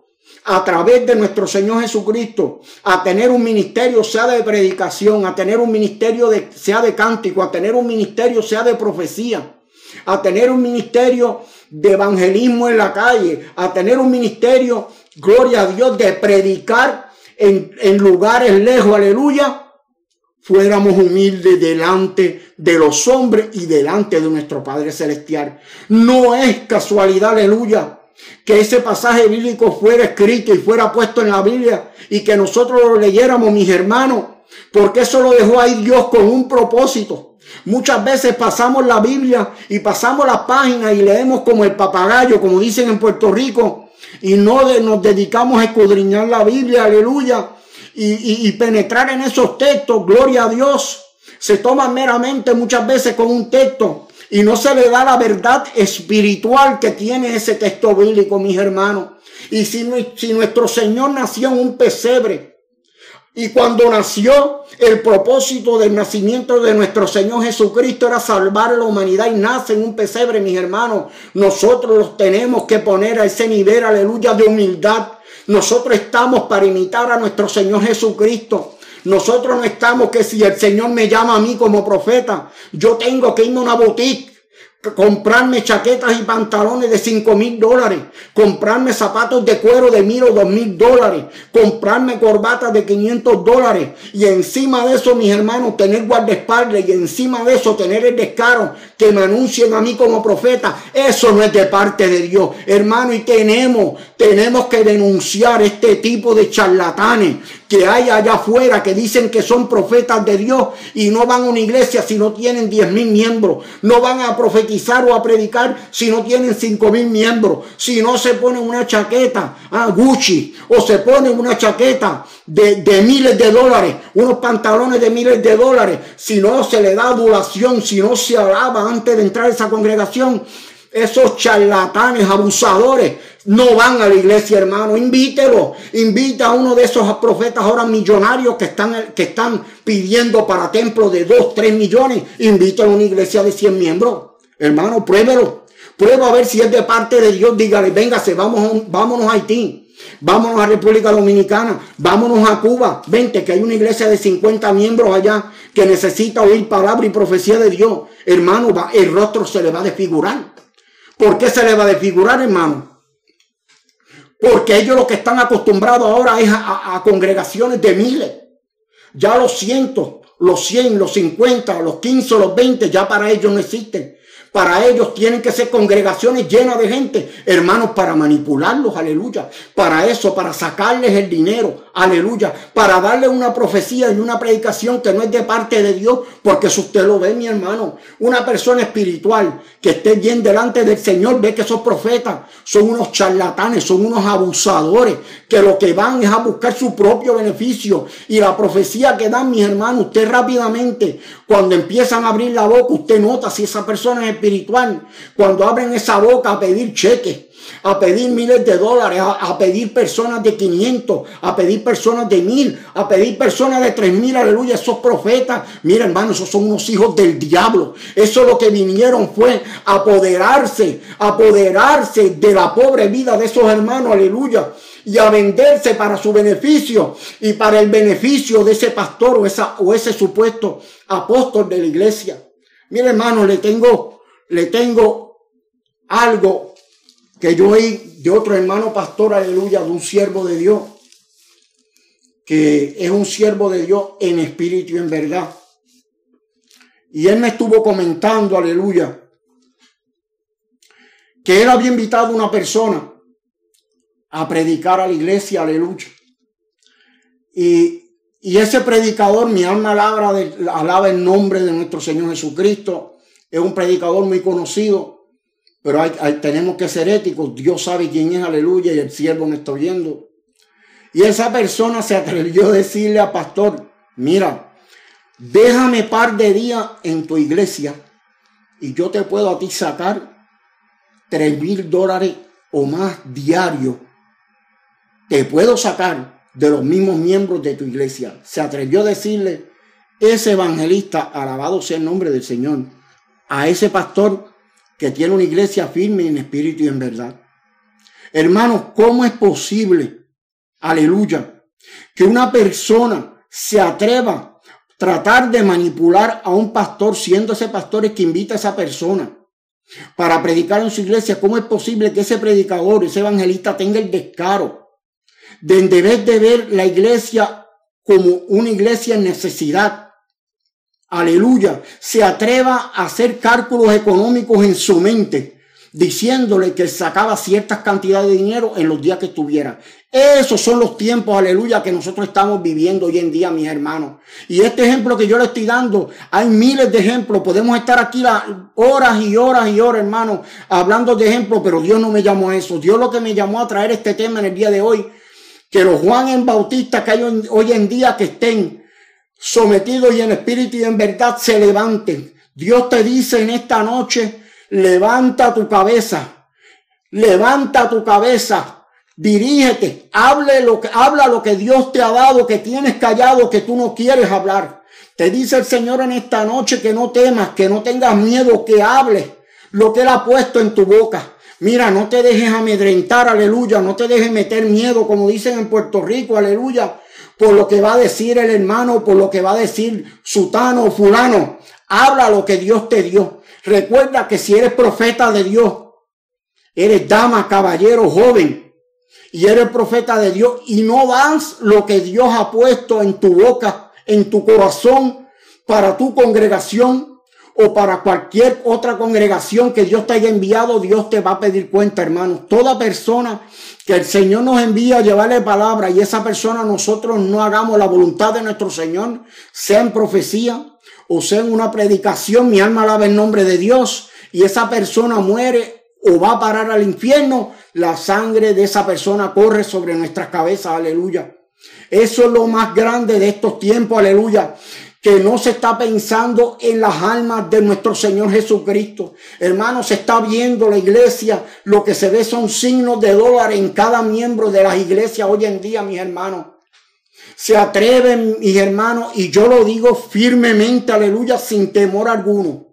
a través de nuestro Señor Jesucristo a tener un ministerio, sea de predicación, a tener un ministerio, de, sea de cántico, a tener un ministerio, sea de profecía, a tener un ministerio de evangelismo en la calle, a tener un ministerio, gloria a Dios, de predicar en, en lugares lejos, aleluya, fuéramos humildes delante de los hombres y delante de nuestro Padre Celestial. No es casualidad, aleluya, que ese pasaje bíblico fuera escrito y fuera puesto en la Biblia y que nosotros lo leyéramos, mis hermanos, porque eso lo dejó ahí Dios con un propósito. Muchas veces pasamos la Biblia y pasamos las páginas y leemos como el papagayo, como dicen en Puerto Rico, y no nos dedicamos a escudriñar la Biblia, aleluya, y, y penetrar en esos textos, gloria a Dios. Se toma meramente muchas veces con un texto y no se le da la verdad espiritual que tiene ese texto bíblico, mis hermanos. Y si, nuestro Señor nació en un pesebre, y cuando nació, el propósito del nacimiento de nuestro Señor Jesucristo era salvar a la humanidad y nace en un pesebre, mis hermanos. Nosotros los tenemos que poner a ese nivel, aleluya, de humildad. Nosotros estamos para imitar a nuestro Señor Jesucristo. Nosotros no estamos que si el Señor me llama a mí como profeta, yo tengo que irme a una boutique comprarme chaquetas y pantalones de cinco mil dólares, comprarme zapatos de cuero de mil o dos mil dólares, comprarme corbatas de 500 dólares y encima de eso, mis hermanos, tener guardaespaldas y encima de eso tener el descaro que me anuncien a mí como profeta. Eso no es de parte de Dios, hermano, y tenemos, tenemos que denunciar este tipo de charlatanes que hay allá afuera que dicen que son profetas de Dios y no van a una iglesia si no tienen diez mil miembros, no van a profetizar o a predicar si no tienen cinco mil miembros, si no se ponen una chaqueta a ah, Gucci o se ponen una chaqueta de, de, miles de dólares, unos pantalones de miles de dólares, si no se le da adulación, si no se alaba antes de entrar a esa congregación, esos charlatanes, abusadores, no van a la iglesia, hermano. Invítelo. Invita a uno de esos profetas ahora millonarios que están, que están pidiendo para templos de 2, 3 millones. Invítalo a una iglesia de 100 miembros. Hermano, pruébelo. Prueba a ver si es de parte de Dios. Dígale, véngase, vamos, vámonos a Haití. Vámonos a República Dominicana, vámonos a Cuba. Vente, que hay una iglesia de 50 miembros allá que necesita oír palabra y profecía de Dios. Hermano, el rostro se le va a desfigurar. ¿Por qué se le va a desfigurar, hermano? Porque ellos lo que están acostumbrados ahora es a, congregaciones de miles. Ya los cientos, los 100, los 50, los 15, los 20, ya para ellos no existen. Para ellos tienen que ser congregaciones llenas de gente, hermanos, para manipularlos, aleluya. Para eso, para sacarles el dinero, aleluya. Para darle una profecía y una predicación que no es de parte de Dios, porque si usted lo ve, mi hermano, una persona espiritual que esté bien delante del Señor, ve que esos profetas son unos charlatanes, son unos abusadores, que lo que van es a buscar su propio beneficio. Y la profecía que dan, mis hermanos, usted rápidamente, cuando empiezan a abrir la boca, usted nota si esa persona es espiritual. Cuando abren esa boca a pedir cheques, a pedir miles de dólares, a, pedir personas de 500, a pedir personas de mil, a pedir personas de tres mil, aleluya, esos profetas, mira hermano, esos son unos hijos del diablo. Eso lo que vinieron fue apoderarse, apoderarse de la pobre vida de esos hermanos, aleluya y a venderse para su beneficio y para el beneficio de ese pastor o, esa, o ese supuesto apóstol de la iglesia. Mire hermano, le tengo, le tengo algo que yo oí de otro hermano pastor, aleluya, de un siervo de Dios, que es un siervo de Dios en espíritu y en verdad. Y él me estuvo comentando, aleluya, que él había invitado a una persona a predicar a la iglesia, aleluya. Y, y ese predicador, mi alma alaba, alaba el nombre de nuestro Señor Jesucristo, es un predicador muy conocido pero tenemos que ser éticos. Dios sabe quién es, aleluya, y el siervo me está oyendo. Y esa persona se atrevió a decirle al pastor, mira, déjame par de días en tu iglesia y yo te puedo a ti sacar tres mil dólares o más diario. Te puedo sacar de los mismos miembros de tu iglesia. Se atrevió a decirle ese evangelista, alabado sea el nombre del Señor, a ese pastor que tiene una iglesia firme en espíritu y en verdad. Hermanos, ¿cómo es posible, aleluya, que una persona se atreva a tratar de manipular a un pastor, siendo ese pastor el que invita a esa persona para predicar en su iglesia? ¿Cómo es posible que ese predicador, ese evangelista tenga el descaro de vez de ver la iglesia como una iglesia en necesidad, aleluya, se atreva a hacer cálculos económicos en su mente, diciéndole que sacaba ciertas cantidades de dinero en los días que estuviera. Esos son los tiempos, aleluya, que nosotros estamos viviendo hoy en día, mis hermanos. Y este ejemplo que yo le estoy dando, hay miles de ejemplos. Podemos estar aquí horas y horas y horas, hermanos, hablando de ejemplos, pero Dios no me llamó a eso. Dios lo que me llamó a traer este tema en el día de hoy, que los Juan en Bautista que hay hoy en día que estén sometidos y en espíritu y en verdad se levanten. Dios te dice en esta noche, levanta tu cabeza, levanta tu cabeza, dirígete, hable lo que, habla lo que Dios te ha dado, que tienes callado, que tú no quieres hablar. Te dice el Señor en esta noche que no temas, que no tengas miedo, que hables lo que Él ha puesto en tu boca. Mira, no te dejes amedrentar, aleluya, no te dejes meter miedo, como dicen en Puerto Rico, aleluya por lo que va a decir el hermano, por lo que va a decir sutano o fulano. Habla lo que Dios te dio. Recuerda que si eres profeta de Dios, eres dama, caballero, joven, y eres profeta de Dios y no das lo que Dios ha puesto en tu boca, en tu corazón, para tu congregación, o para cualquier otra congregación que Dios te haya enviado, Dios te va a pedir cuenta, hermanos. Toda persona que el Señor nos envía a llevarle palabra y esa persona nosotros no hagamos la voluntad de nuestro Señor, sea en profecía o sea en una predicación, mi alma alaba el nombre de Dios y esa persona muere o va a parar al infierno, la sangre de esa persona corre sobre nuestras cabezas, aleluya. Eso es lo más grande de estos tiempos, aleluya que no se está pensando en las almas de nuestro Señor Jesucristo. Hermano, se está viendo la iglesia, lo que se ve son signos de dólar en cada miembro de las iglesias hoy en día, mis hermanos. Se atreven, mis hermanos, y yo lo digo firmemente, aleluya, sin temor alguno.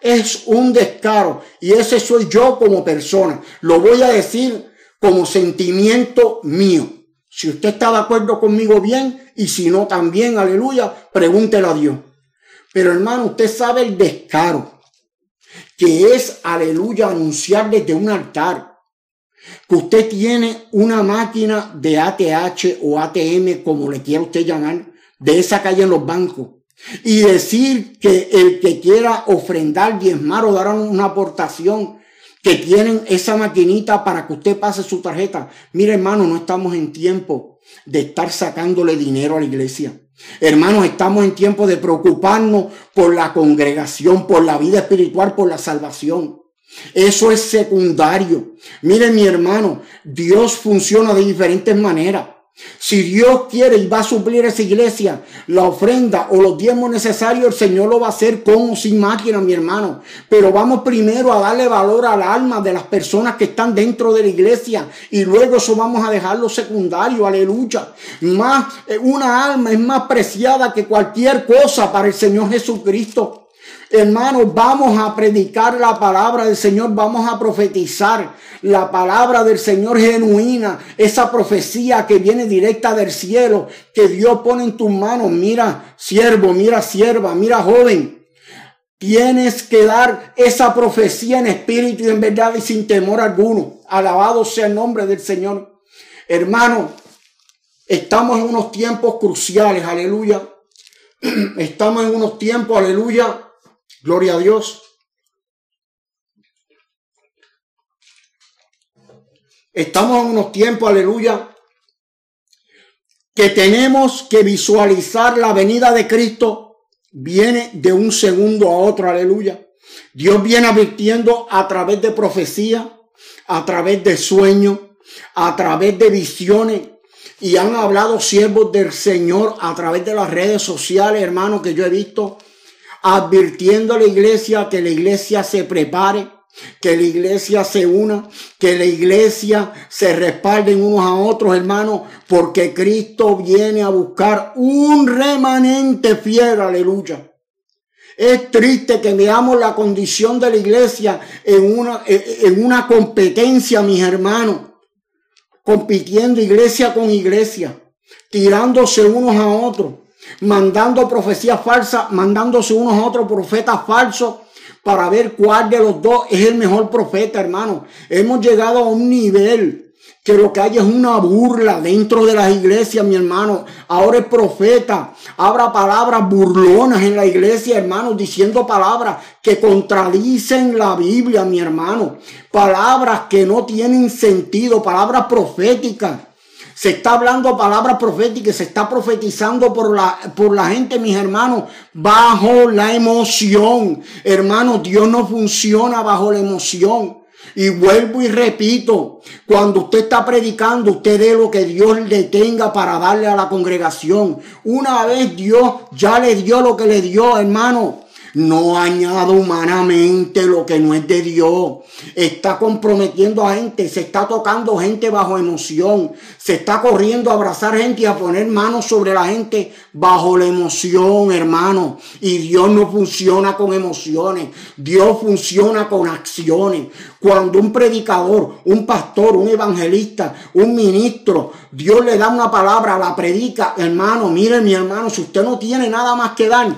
Es un descaro y ese soy yo como persona. Lo voy a decir como sentimiento mío. Si usted está de acuerdo conmigo, bien, y si no, también, aleluya, pregúntelo a Dios. Pero hermano, usted sabe el descaro que es, aleluya, anunciar desde un altar que usted tiene una máquina de ATH o ATM, como le quiera usted llamar, de esa calle en los bancos, y decir que el que quiera ofrendar, diezmar o dar una aportación, que tienen esa maquinita para que usted pase su tarjeta. Mire, hermano, no estamos en tiempo de estar sacándole dinero a la iglesia. Hermanos, estamos en tiempo de preocuparnos por la congregación, por la vida espiritual, por la salvación. Eso es secundario. Mire mi hermano, Dios funciona de diferentes maneras. Si Dios quiere y va a suplir esa iglesia, la ofrenda o los diezmos necesarios, el Señor lo va a hacer con o sin máquina, mi hermano. Pero vamos primero a darle valor al alma de las personas que están dentro de la iglesia y luego eso vamos a dejarlo secundario, aleluya. Más, eh, una alma es más preciada que cualquier cosa para el Señor Jesucristo. Hermanos, vamos a predicar la palabra del Señor, vamos a profetizar la palabra del Señor genuina, esa profecía que viene directa del cielo, que Dios pone en tus manos. Mira, siervo, mira, sierva, mira, joven. Tienes que dar esa profecía en espíritu y en verdad y sin temor alguno. Alabado sea el nombre del Señor. Hermano, estamos en unos tiempos cruciales, aleluya. Estamos en unos tiempos, aleluya, Gloria a Dios. Estamos en unos tiempos, aleluya, que tenemos que visualizar la venida de Cristo. Viene de un segundo a otro, aleluya. Dios viene advirtiendo a través de profecía, a través de sueños, a través de visiones. Y han hablado siervos del Señor a través de las redes sociales, hermanos, que yo he visto advirtiendo a la iglesia que la iglesia se prepare, que la iglesia se una, que la iglesia se respalden unos a otros, hermanos, porque Cristo viene a buscar un remanente fiel, aleluya. Es triste que veamos la condición de la iglesia en una, en una competencia, mis hermanos, compitiendo iglesia con iglesia, tirándose unos a otros mandando profecías falsas, mandándose unos otros profetas falsos para ver cuál de los dos es el mejor profeta, hermano. Hemos llegado a un nivel que lo que hay es una burla dentro de las iglesias, mi hermano. Ahora el profeta habla palabras burlonas en la iglesia, hermano, diciendo palabras que contradicen la Biblia, mi hermano. Palabras que no tienen sentido, palabras proféticas se está hablando palabras proféticas, se está profetizando por la, por la gente, mis hermanos, bajo la emoción. Hermanos, Dios no funciona bajo la emoción. Y vuelvo y repito, cuando usted está predicando, usted dé lo que Dios le tenga para darle a la congregación. Una vez Dios ya le dio lo que le dio, hermano. No añado humanamente lo que no es de Dios. Está comprometiendo a gente, se está tocando gente bajo emoción, se está corriendo a abrazar gente y a poner manos sobre la gente bajo la emoción, hermano. Y Dios no funciona con emociones, Dios funciona con acciones. Cuando un predicador, un pastor, un evangelista, un ministro, Dios le da una palabra, la predica, hermano, mire mi hermano, si usted no tiene nada más que dar,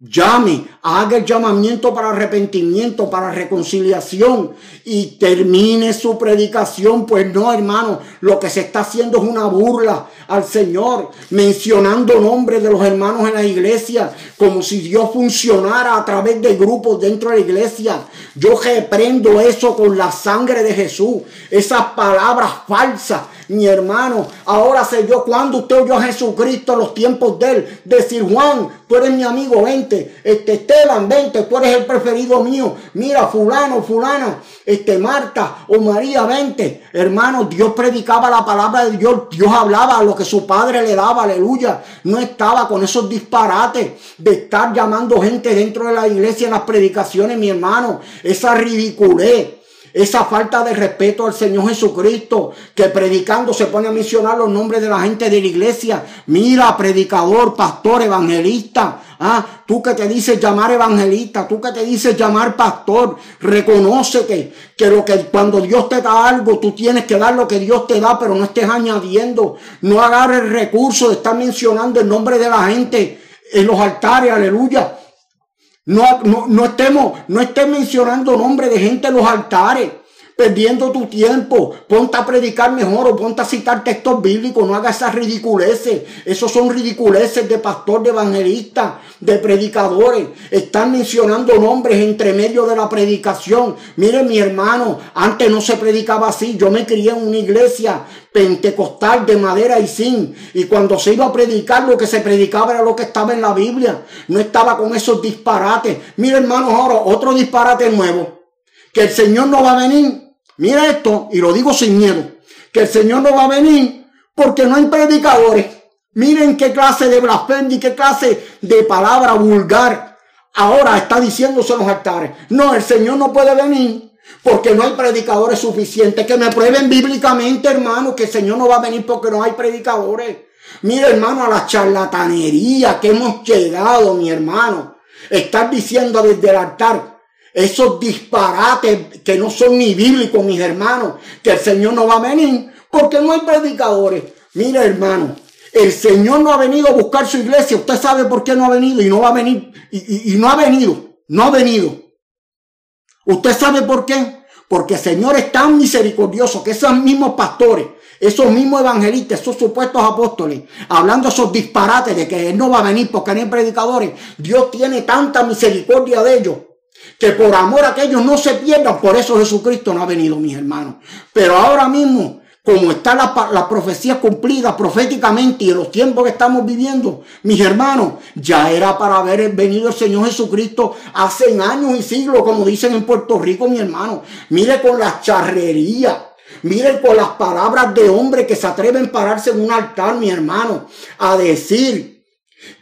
Llame, haga el llamamiento para arrepentimiento, para reconciliación y termine su predicación. Pues no, hermano, lo que se está haciendo es una burla al Señor, mencionando nombres de los hermanos en la iglesia, como si Dios funcionara a través de grupos dentro de la iglesia. Yo reprendo eso con la sangre de Jesús, esas palabras falsas mi hermano. Ahora sé yo cuando usted oyó a Jesucristo en los tiempos de él, decir, Juan, tú eres mi amigo, vente. Este Esteban, vente, tú eres el preferido mío. Mira, fulano, fulana, este Marta o María, vente. Hermano, Dios predicaba la palabra de Dios. Dios hablaba lo que su padre le daba, aleluya. No estaba con esos disparates de estar llamando gente dentro de la iglesia en las predicaciones, mi hermano. Esa ridiculez esa falta de respeto al Señor Jesucristo, que predicando se pone a mencionar los nombres de la gente de la iglesia. Mira, predicador, pastor, evangelista. Ah, tú que te dices llamar evangelista, tú que te dices llamar pastor, reconócete que lo que cuando Dios te da algo, tú tienes que dar lo que Dios te da, pero no estés añadiendo. No agarres el recurso de estar mencionando el nombre de la gente en los altares, aleluya. No, no, estemos, no estén mencionando nombres de gente en los altares. Perdiendo tu tiempo. Ponte a predicar mejor o ponte a citar textos bíblicos. No hagas esas ridiculeces. Esos son ridiculeces de pastor, de evangelista, de predicadores. Están mencionando nombres entre medio de la predicación. Miren mi hermano, antes no se predicaba así. Yo me crié en una iglesia pentecostal de madera y zinc. Y cuando se iba a predicar, lo que se predicaba era lo que estaba en la Biblia. No estaba con esos disparates. Mira, hermanos, ahora otro disparate nuevo. Que el Señor no va a venir Mira esto, y lo digo sin miedo, que el Señor no va a venir porque no hay predicadores. Miren qué clase de blasfemia y qué clase de palabra vulgar ahora está diciéndose en los altares. No, el Señor no puede venir porque no hay predicadores suficientes. Que me prueben bíblicamente, hermano, que el Señor no va a venir porque no hay predicadores. Mira, hermano, a la charlatanería que hemos llegado, mi hermano. Estar diciendo desde el altar, esos disparates que no son ni bíblicos, mis hermanos, que el Señor no va a venir porque no hay predicadores. Mira, hermano, el Señor no ha venido a buscar su iglesia. Usted sabe por qué no ha venido y no va a venir. Y, no ha venido. No ha venido. ¿Usted sabe por qué? Porque el Señor es tan misericordioso que esos mismos pastores, esos mismos evangelistas, esos supuestos apóstoles, hablando esos disparates de que Él no va a venir porque no hay predicadores, Dios tiene tanta misericordia de ellos que por amor a que ellos no se pierdan, por eso Jesucristo no ha venido, mis hermanos. Pero ahora mismo, como está la, la, profecía cumplida proféticamente y en los tiempos que estamos viviendo, mis hermanos, ya era para haber venido el Señor Jesucristo hace años y siglos, como dicen en Puerto Rico, mi hermano. Mire con la charrería. Mire con las palabras de hombre que se atreven a pararse en un altar, mi hermano, a decir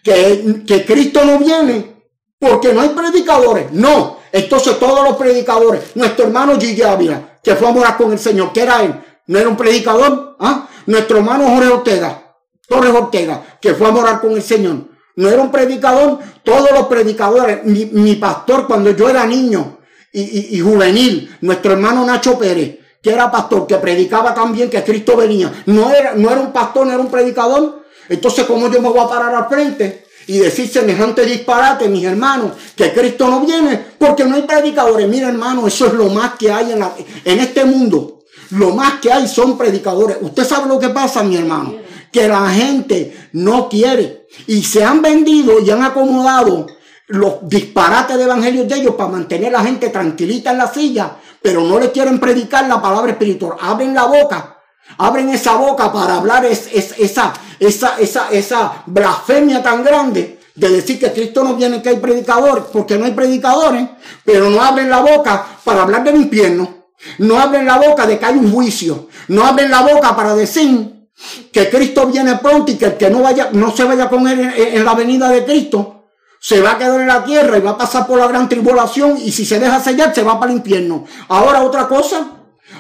que, que Cristo no viene porque no hay predicadores. No. Entonces todos los predicadores, nuestro hermano Gigi Ávila, que fue a morar con el Señor, que era él, no era un predicador. ¿Ah? Nuestro hermano Jorge Ortega, Torres Ortega, que fue a morar con el Señor, no era un predicador. Todos los predicadores, mi, pastor cuando yo era niño y, juvenil, nuestro hermano Nacho Pérez, que era pastor, que predicaba también que Cristo venía, no era, no era un pastor, no era un predicador. Entonces, ¿cómo yo me voy a parar al frente y decir semejante disparate, mis hermanos, que Cristo no viene porque no hay predicadores. Mira, hermano, eso es lo más que hay en, en este mundo. Lo más que hay son predicadores. Usted sabe lo que pasa, mi hermano, que la gente no quiere y se han vendido y han acomodado los disparates de evangelios de ellos para mantener a la gente tranquilita en la silla, pero no le quieren predicar la palabra espiritual. Abren la boca Abren esa boca para hablar es, esa, esa, esa, esa blasfemia tan grande de decir que Cristo no viene que hay predicadores, porque no hay predicadores, pero no abren la boca para hablar del infierno. No abren la boca de que hay un juicio. No abren la boca para decir que Cristo viene pronto y que el que no vaya, no se vaya con él en, en la venida de Cristo, se va a quedar en la tierra y va a pasar por la gran tribulación y si se deja sellar se va para el infierno. Ahora otra cosa,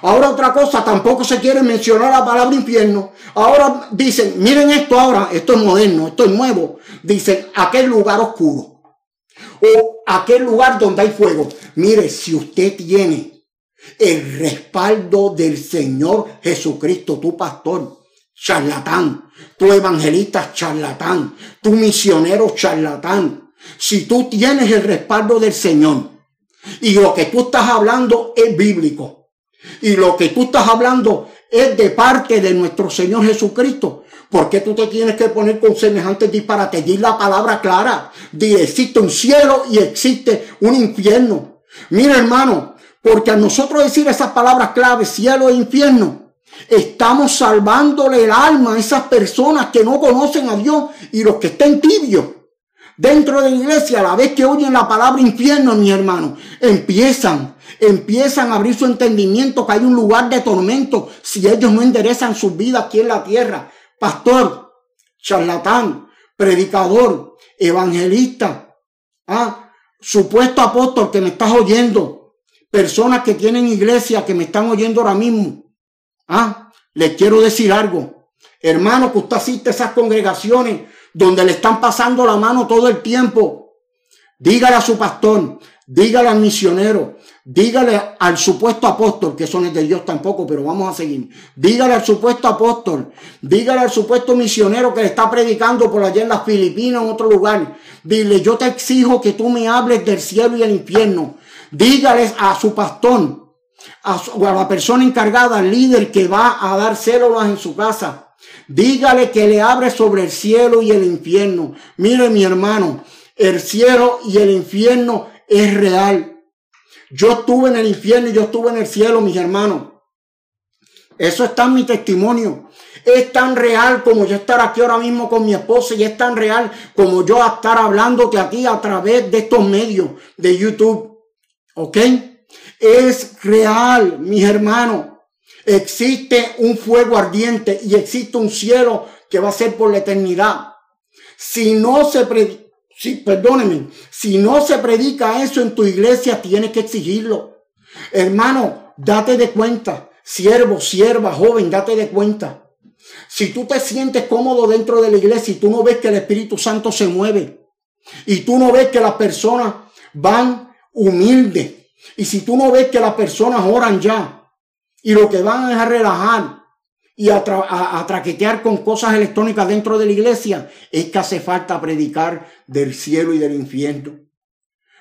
Ahora otra cosa, tampoco se quiere mencionar la palabra infierno. Ahora dicen, miren esto ahora, esto es moderno, esto es nuevo. Dicen, aquel lugar oscuro. O aquel lugar donde hay fuego. Mire, si usted tiene el respaldo del Señor Jesucristo, tu pastor, charlatán, tu evangelista charlatán, tu misionero charlatán. Si tú tienes el respaldo del Señor y lo que tú estás hablando es bíblico, y lo que tú estás hablando es de parte de nuestro Señor Jesucristo. ¿Por qué tú te tienes que poner con semejantes disparates? Di la palabra clara. Di existe un cielo y existe un infierno. Mira hermano, porque a nosotros decir esas palabras claves, cielo e infierno, estamos salvándole el alma a esas personas que no conocen a Dios y los que estén tibios. Dentro de la iglesia, a la vez que oyen la palabra infierno, mi hermano, empiezan empiezan a abrir su entendimiento que hay un lugar de tormento si ellos no enderezan su vida aquí en la tierra. Pastor, charlatán, predicador, evangelista, ah, supuesto apóstol que me estás oyendo, personas que tienen iglesia que me están oyendo ahora mismo. Ah, les quiero decir algo. Hermano, que usted asiste a esas congregaciones donde le están pasando la mano todo el tiempo. Dígale a su pastor, dígale al misionero, Dígale al supuesto apóstol, que eso no es de Dios tampoco, pero vamos a seguir. Dígale al supuesto apóstol, dígale al supuesto misionero que le está predicando por allá en las Filipinas, en otro lugar. Dile, yo te exijo que tú me hables del cielo y el infierno. Dígales a su pastor a, la persona encargada, al líder que va a dar células en su casa. Dígale que le abre sobre el cielo y el infierno. Mire mi hermano, el cielo y el infierno es real. Yo estuve en el infierno y yo estuve en el cielo, mis hermanos. Eso está en mi testimonio. Es tan real como yo estar aquí ahora mismo con mi esposa y es tan real como yo estar hablándote aquí a través de estos medios de YouTube. ¿Ok? Es real, mis hermanos. Existe un fuego ardiente y existe un cielo que va a ser por la eternidad. Si no se predica, si, si no se predica eso en tu iglesia, tienes que exigirlo. Hermano, date de cuenta. Siervo, sierva, joven, date de cuenta. Si tú te sientes cómodo dentro de la iglesia y tú no ves que el Espíritu Santo se mueve y tú no ves que las personas van humildes y si tú no ves que las personas oran ya y lo que van a relajar y a, traquetear con cosas electrónicas dentro de la iglesia, es que hace falta predicar del cielo y del infierno.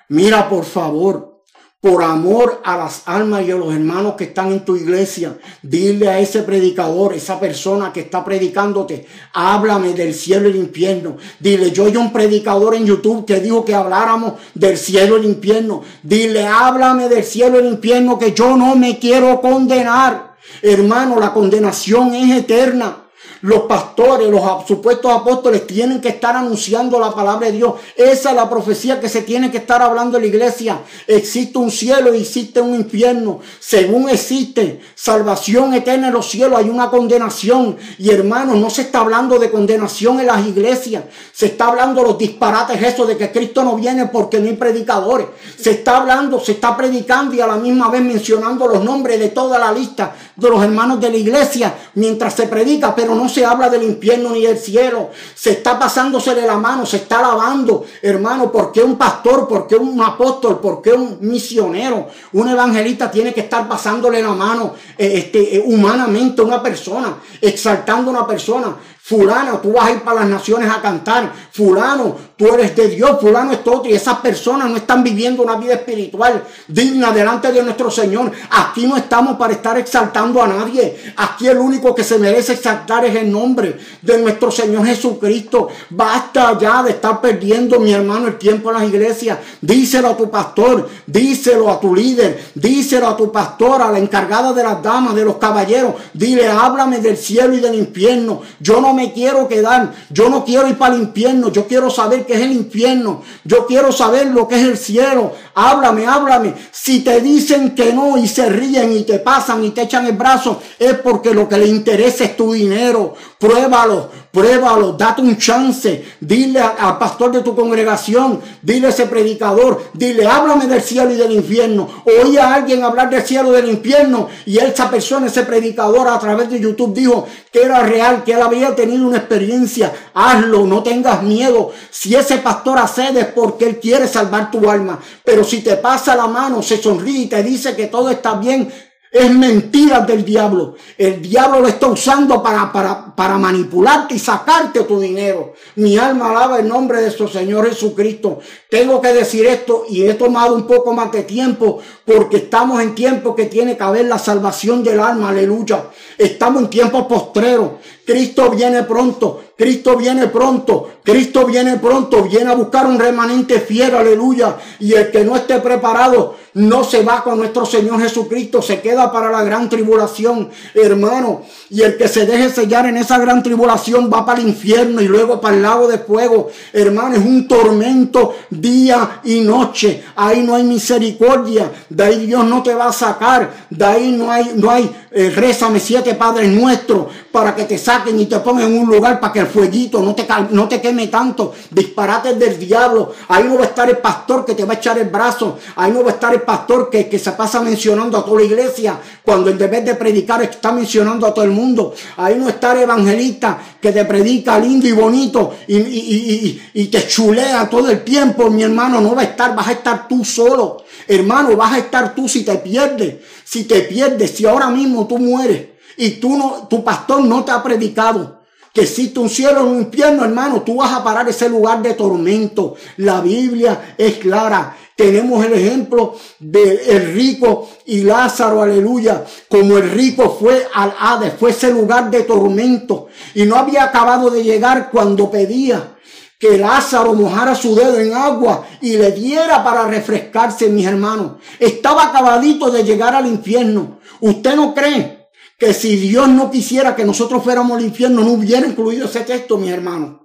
Mira, por favor, por amor a las almas y a los hermanos que están en tu iglesia, dile a ese predicador, esa persona que está predicándote, háblame del cielo y el infierno. Dile, yo hay un predicador en YouTube que dijo que habláramos del cielo y el infierno. Dile, háblame del cielo y el infierno que yo no me quiero condenar. Hermano, la condenación es eterna. Los pastores, los supuestos apóstoles tienen que estar anunciando la palabra de Dios. Esa es la profecía que se tiene que estar hablando en la iglesia. Existe un cielo y existe un infierno. Según existe salvación eterna en los cielos, hay una condenación. Y hermanos, no se está hablando de condenación en las iglesias. Se está hablando los disparates, eso de que Cristo no viene porque no hay predicadores. Se está hablando, se está predicando y a la misma vez mencionando los nombres de toda la lista de los hermanos de la iglesia mientras se predica, pero no se habla del infierno ni del cielo. Se está pasándosele la mano, se está lavando, hermano, porque un pastor, porque un apóstol, porque un misionero, un evangelista tiene que estar pasándole la mano eh, este, eh, humanamente a una persona, exaltando a una persona. Fulano, tú vas a ir para las naciones a cantar. Fulano, tú eres de Dios. Fulano es todo. Y esas personas no están viviendo una vida espiritual digna delante de nuestro Señor. Aquí no estamos para estar exaltando a nadie. Aquí el único que se merece exaltar es el nombre de nuestro Señor Jesucristo. Basta ya de estar perdiendo, mi hermano, el tiempo en las iglesias. Díselo a tu pastor, díselo a tu líder, díselo a tu pastor, a la encargada de las damas, de los caballeros. Dile, háblame del cielo y del infierno. Yo no me quiero quedar. Yo no quiero ir para el infierno. Yo quiero saber qué es el infierno. Yo quiero saber lo que es el cielo. Háblame, háblame. Si te dicen que no y se ríen y te pasan y te echan el brazo, es porque lo que le interesa es tu dinero. Pruébalo, pruébalo, date un chance. Dile al pastor de tu congregación, dile a ese predicador, dile, háblame del cielo y del infierno. Oí a alguien hablar del cielo y del infierno y esa persona, ese predicador a través de YouTube dijo que era real, que él había tenido una experiencia. Hazlo, no tengas miedo. Si ese pastor accede es porque él quiere salvar tu alma. Pero si te pasa la mano, se sonríe y te dice que todo está bien, es mentira del diablo. El diablo lo está usando para, para, para manipularte y sacarte tu dinero. Mi alma alaba el nombre de su Señor Jesucristo. Tengo que decir esto y he tomado un poco más de tiempo porque estamos en tiempo que tiene que haber la salvación del alma. Aleluya. Estamos en tiempos postreros. Cristo viene pronto. Cristo viene pronto. Cristo viene pronto. Viene a buscar un remanente fiel. Aleluya. Y el que no esté preparado no se va con nuestro Señor Jesucristo, se queda para la gran tribulación, hermano. Y el que se deje sellar en esa gran tribulación va para el infierno y luego para el lago de fuego. Hermano, es un tormento día y noche. Ahí no hay misericordia. De ahí Dios no te va a sacar. De ahí no hay, no hay, eh, rézame siete padres nuestros para que te saquen y te pongan en un lugar para que el fueguito no te, no te queme tanto. Disparates del diablo. Ahí no va a estar el pastor que te va a echar el brazo. Ahí no va a estar el pastor que, que se pasa mencionando a toda la iglesia cuando el deber de predicar está mencionando a todo el mundo. Ahí no está el evangelista que te predica lindo y bonito y, y, y, y te chulea todo el tiempo, mi hermano. No va a estar, vas a estar tú solo. Hermano, vas a estar tú si te pierdes. Si te pierdes, si ahora mismo tú mueres y tú no, tu pastor no te ha predicado que existe un cielo y un infierno, hermano, tú vas a parar ese lugar de tormento. La Biblia es clara. Tenemos el ejemplo del el rico y Lázaro, aleluya, como el rico fue al Hades, fue ese lugar de tormento y no había acabado de llegar cuando pedía que Lázaro mojara su dedo en agua y le diera para refrescarse, mis hermanos. Estaba acabadito de llegar al infierno. ¿Usted no cree que si Dios no quisiera que nosotros fuéramos al infierno, no hubiera incluido ese texto, mis hermanos?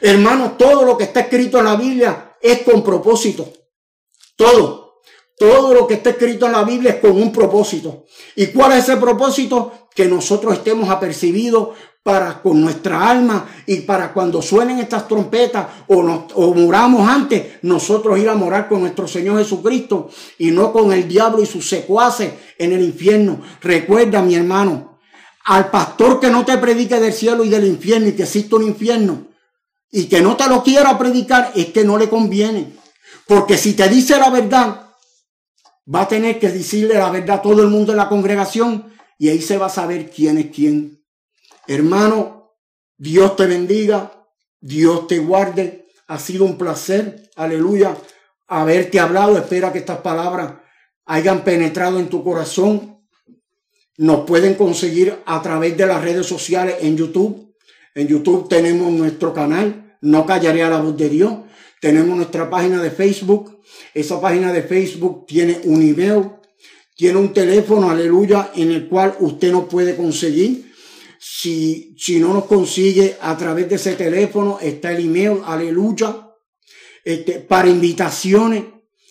Hermanos, todo lo que está escrito en la Biblia es con propósito. Todo. Todo lo que está escrito en la Biblia es con un propósito. ¿Y cuál es ese propósito? Que nosotros estemos apercibidos para con nuestra alma y para cuando suenen estas trompetas o, muramos antes, nosotros ir a morar con nuestro Señor Jesucristo y no con el diablo y sus secuaces en el infierno. Recuerda, mi hermano, al pastor que no te predique del cielo y del infierno y que existe un infierno y que no te lo quiera predicar, es que no le conviene. Porque si te dice la verdad, va a tener que decirle la verdad a todo el mundo en la congregación y ahí se va a saber quién es quién. Hermano, Dios te bendiga, Dios te guarde. Ha sido un placer, aleluya, haberte hablado. Espera que estas palabras hayan penetrado en tu corazón. Nos pueden conseguir a través de las redes sociales en YouTube. En YouTube tenemos nuestro canal, No Callaré a la Voz de Dios. Tenemos nuestra página de Facebook. Esa página de Facebook tiene un email, tiene un teléfono, aleluya, en el cual usted nos puede conseguir si, si no nos consigue a través de ese teléfono, está el email, aleluya. Este, para invitaciones,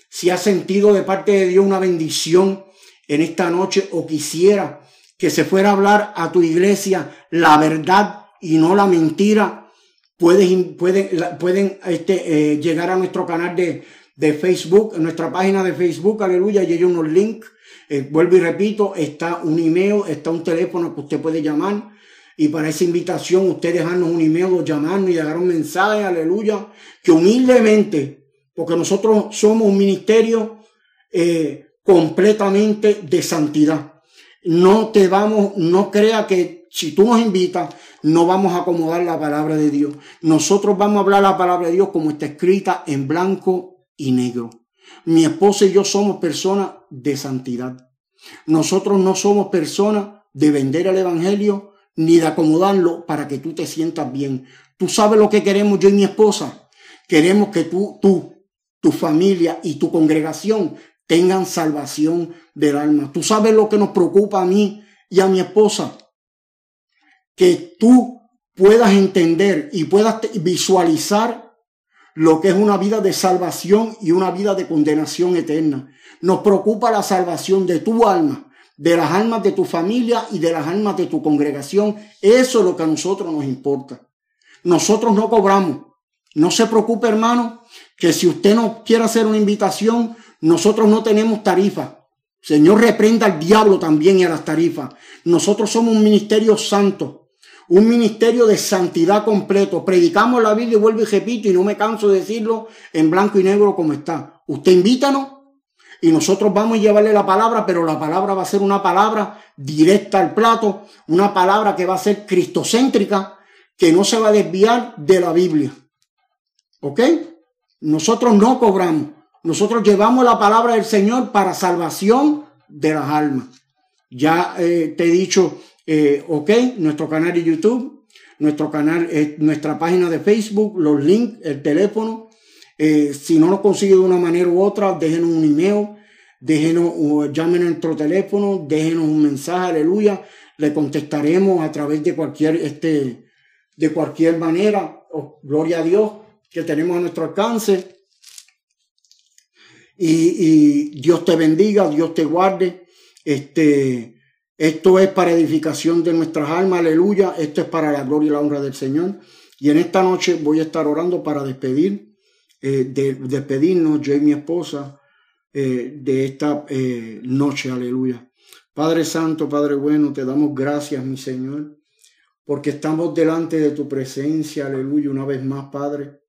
si ha sentido de parte de Dios una bendición en esta noche o quisiera que se fuera a hablar a tu iglesia la verdad y no la mentira, pueden, pueden, pueden este, eh, llegar a nuestro canal de, de Facebook, nuestra página de Facebook, aleluya, y hay unos links. Eh, vuelvo y repito, está un email, está un teléfono que usted puede llamar y para esa invitación, usted dejarnos un email o llamarnos y dejar un mensaje, aleluya, que humildemente, porque nosotros somos un ministerio eh, completamente de santidad. No te vamos, no crea que si tú nos invitas, no vamos a acomodar la palabra de Dios. Nosotros vamos a hablar la palabra de Dios como está escrita en blanco y negro. Mi esposa y yo somos personas de santidad. Nosotros no somos personas de vender el evangelio ni de acomodarlo para que tú te sientas bien. Tú sabes lo que queremos yo y mi esposa. Queremos que tú, tú, tu familia y tu congregación tengan salvación del alma. Tú sabes lo que nos preocupa a mí y a mi esposa. Que tú puedas entender y puedas visualizar lo que es una vida de salvación y una vida de condenación eterna. Nos preocupa la salvación de tu alma de las almas de tu familia y de las almas de tu congregación. Eso es lo que a nosotros nos importa. Nosotros no cobramos. No se preocupe, hermano, que si usted no quiere hacer una invitación, nosotros no tenemos tarifa. Señor, reprenda al diablo también y a las tarifas. Nosotros somos un ministerio santo, un ministerio de santidad completo. Predicamos la Biblia y vuelvo y repito, y no me canso de decirlo en blanco y negro como está. Usted invítanos y nosotros vamos a llevarle la palabra, pero la palabra va a ser una palabra directa al plato, una palabra que va a ser cristocéntrica, que no se va a desviar de la Biblia. ¿Ok? Nosotros no cobramos. Nosotros llevamos la palabra del Señor para salvación de las almas. Ya eh, te he dicho, eh, ok, nuestro canal de YouTube, nuestro canal, eh, nuestra página de Facebook, los links, el teléfono, eh, si no lo consigue de una manera u otra, déjenos un email, déjenos, o llamen a nuestro teléfono, déjenos un mensaje, aleluya. Le contestaremos a través de cualquier, este, de cualquier manera. Oh, gloria a Dios que tenemos a nuestro alcance. Y, y, Dios te bendiga, Dios te guarde. Este, esto es para edificación de nuestras almas, aleluya. Esto es para la gloria y la honra del Señor. Y en esta noche voy a estar orando para despedir eh, de despedirnos, yo y mi esposa, eh, de esta eh, noche, aleluya. Padre Santo, Padre bueno, te damos gracias, mi Señor, porque estamos delante de tu presencia, aleluya, una vez más, Padre.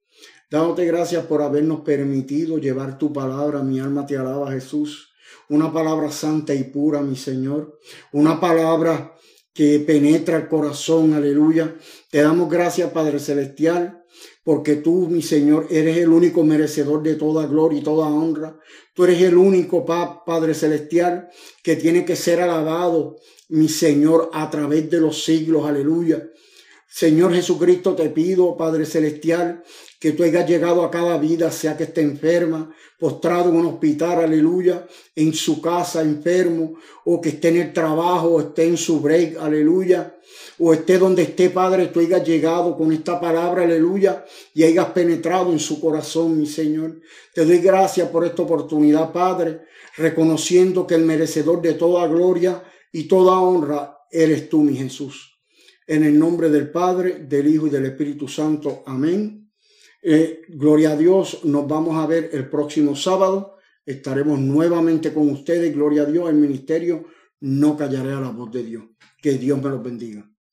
Dándote gracias por habernos permitido llevar tu palabra, mi alma te alaba, Jesús. Una palabra santa y pura, mi Señor. Una palabra que penetra el corazón, aleluya. Te damos gracias, Padre Celestial, porque tú, mi Señor, eres el único merecedor de toda gloria y toda honra. Tú eres el único, Padre Celestial, que tiene que ser alabado, mi Señor, a través de los siglos, aleluya. Señor Jesucristo, te pido, Padre Celestial, que tú hayas llegado a cada vida, sea que esté enferma, postrado en un hospital, aleluya, en su casa enfermo, o que esté en el trabajo, o esté en su break, aleluya, o esté donde esté, Padre, tú hayas llegado con esta palabra, aleluya, y hayas penetrado en su corazón, mi Señor. Te doy gracias por esta oportunidad, Padre, reconociendo que el merecedor de toda gloria y toda honra eres tú, mi Jesús. En el nombre del Padre, del Hijo y del Espíritu Santo. Amén. Eh, gloria a Dios, nos vamos a ver el próximo sábado. Estaremos nuevamente con ustedes. Gloria a Dios, el ministerio no callaré a la voz de Dios. Que Dios me los bendiga.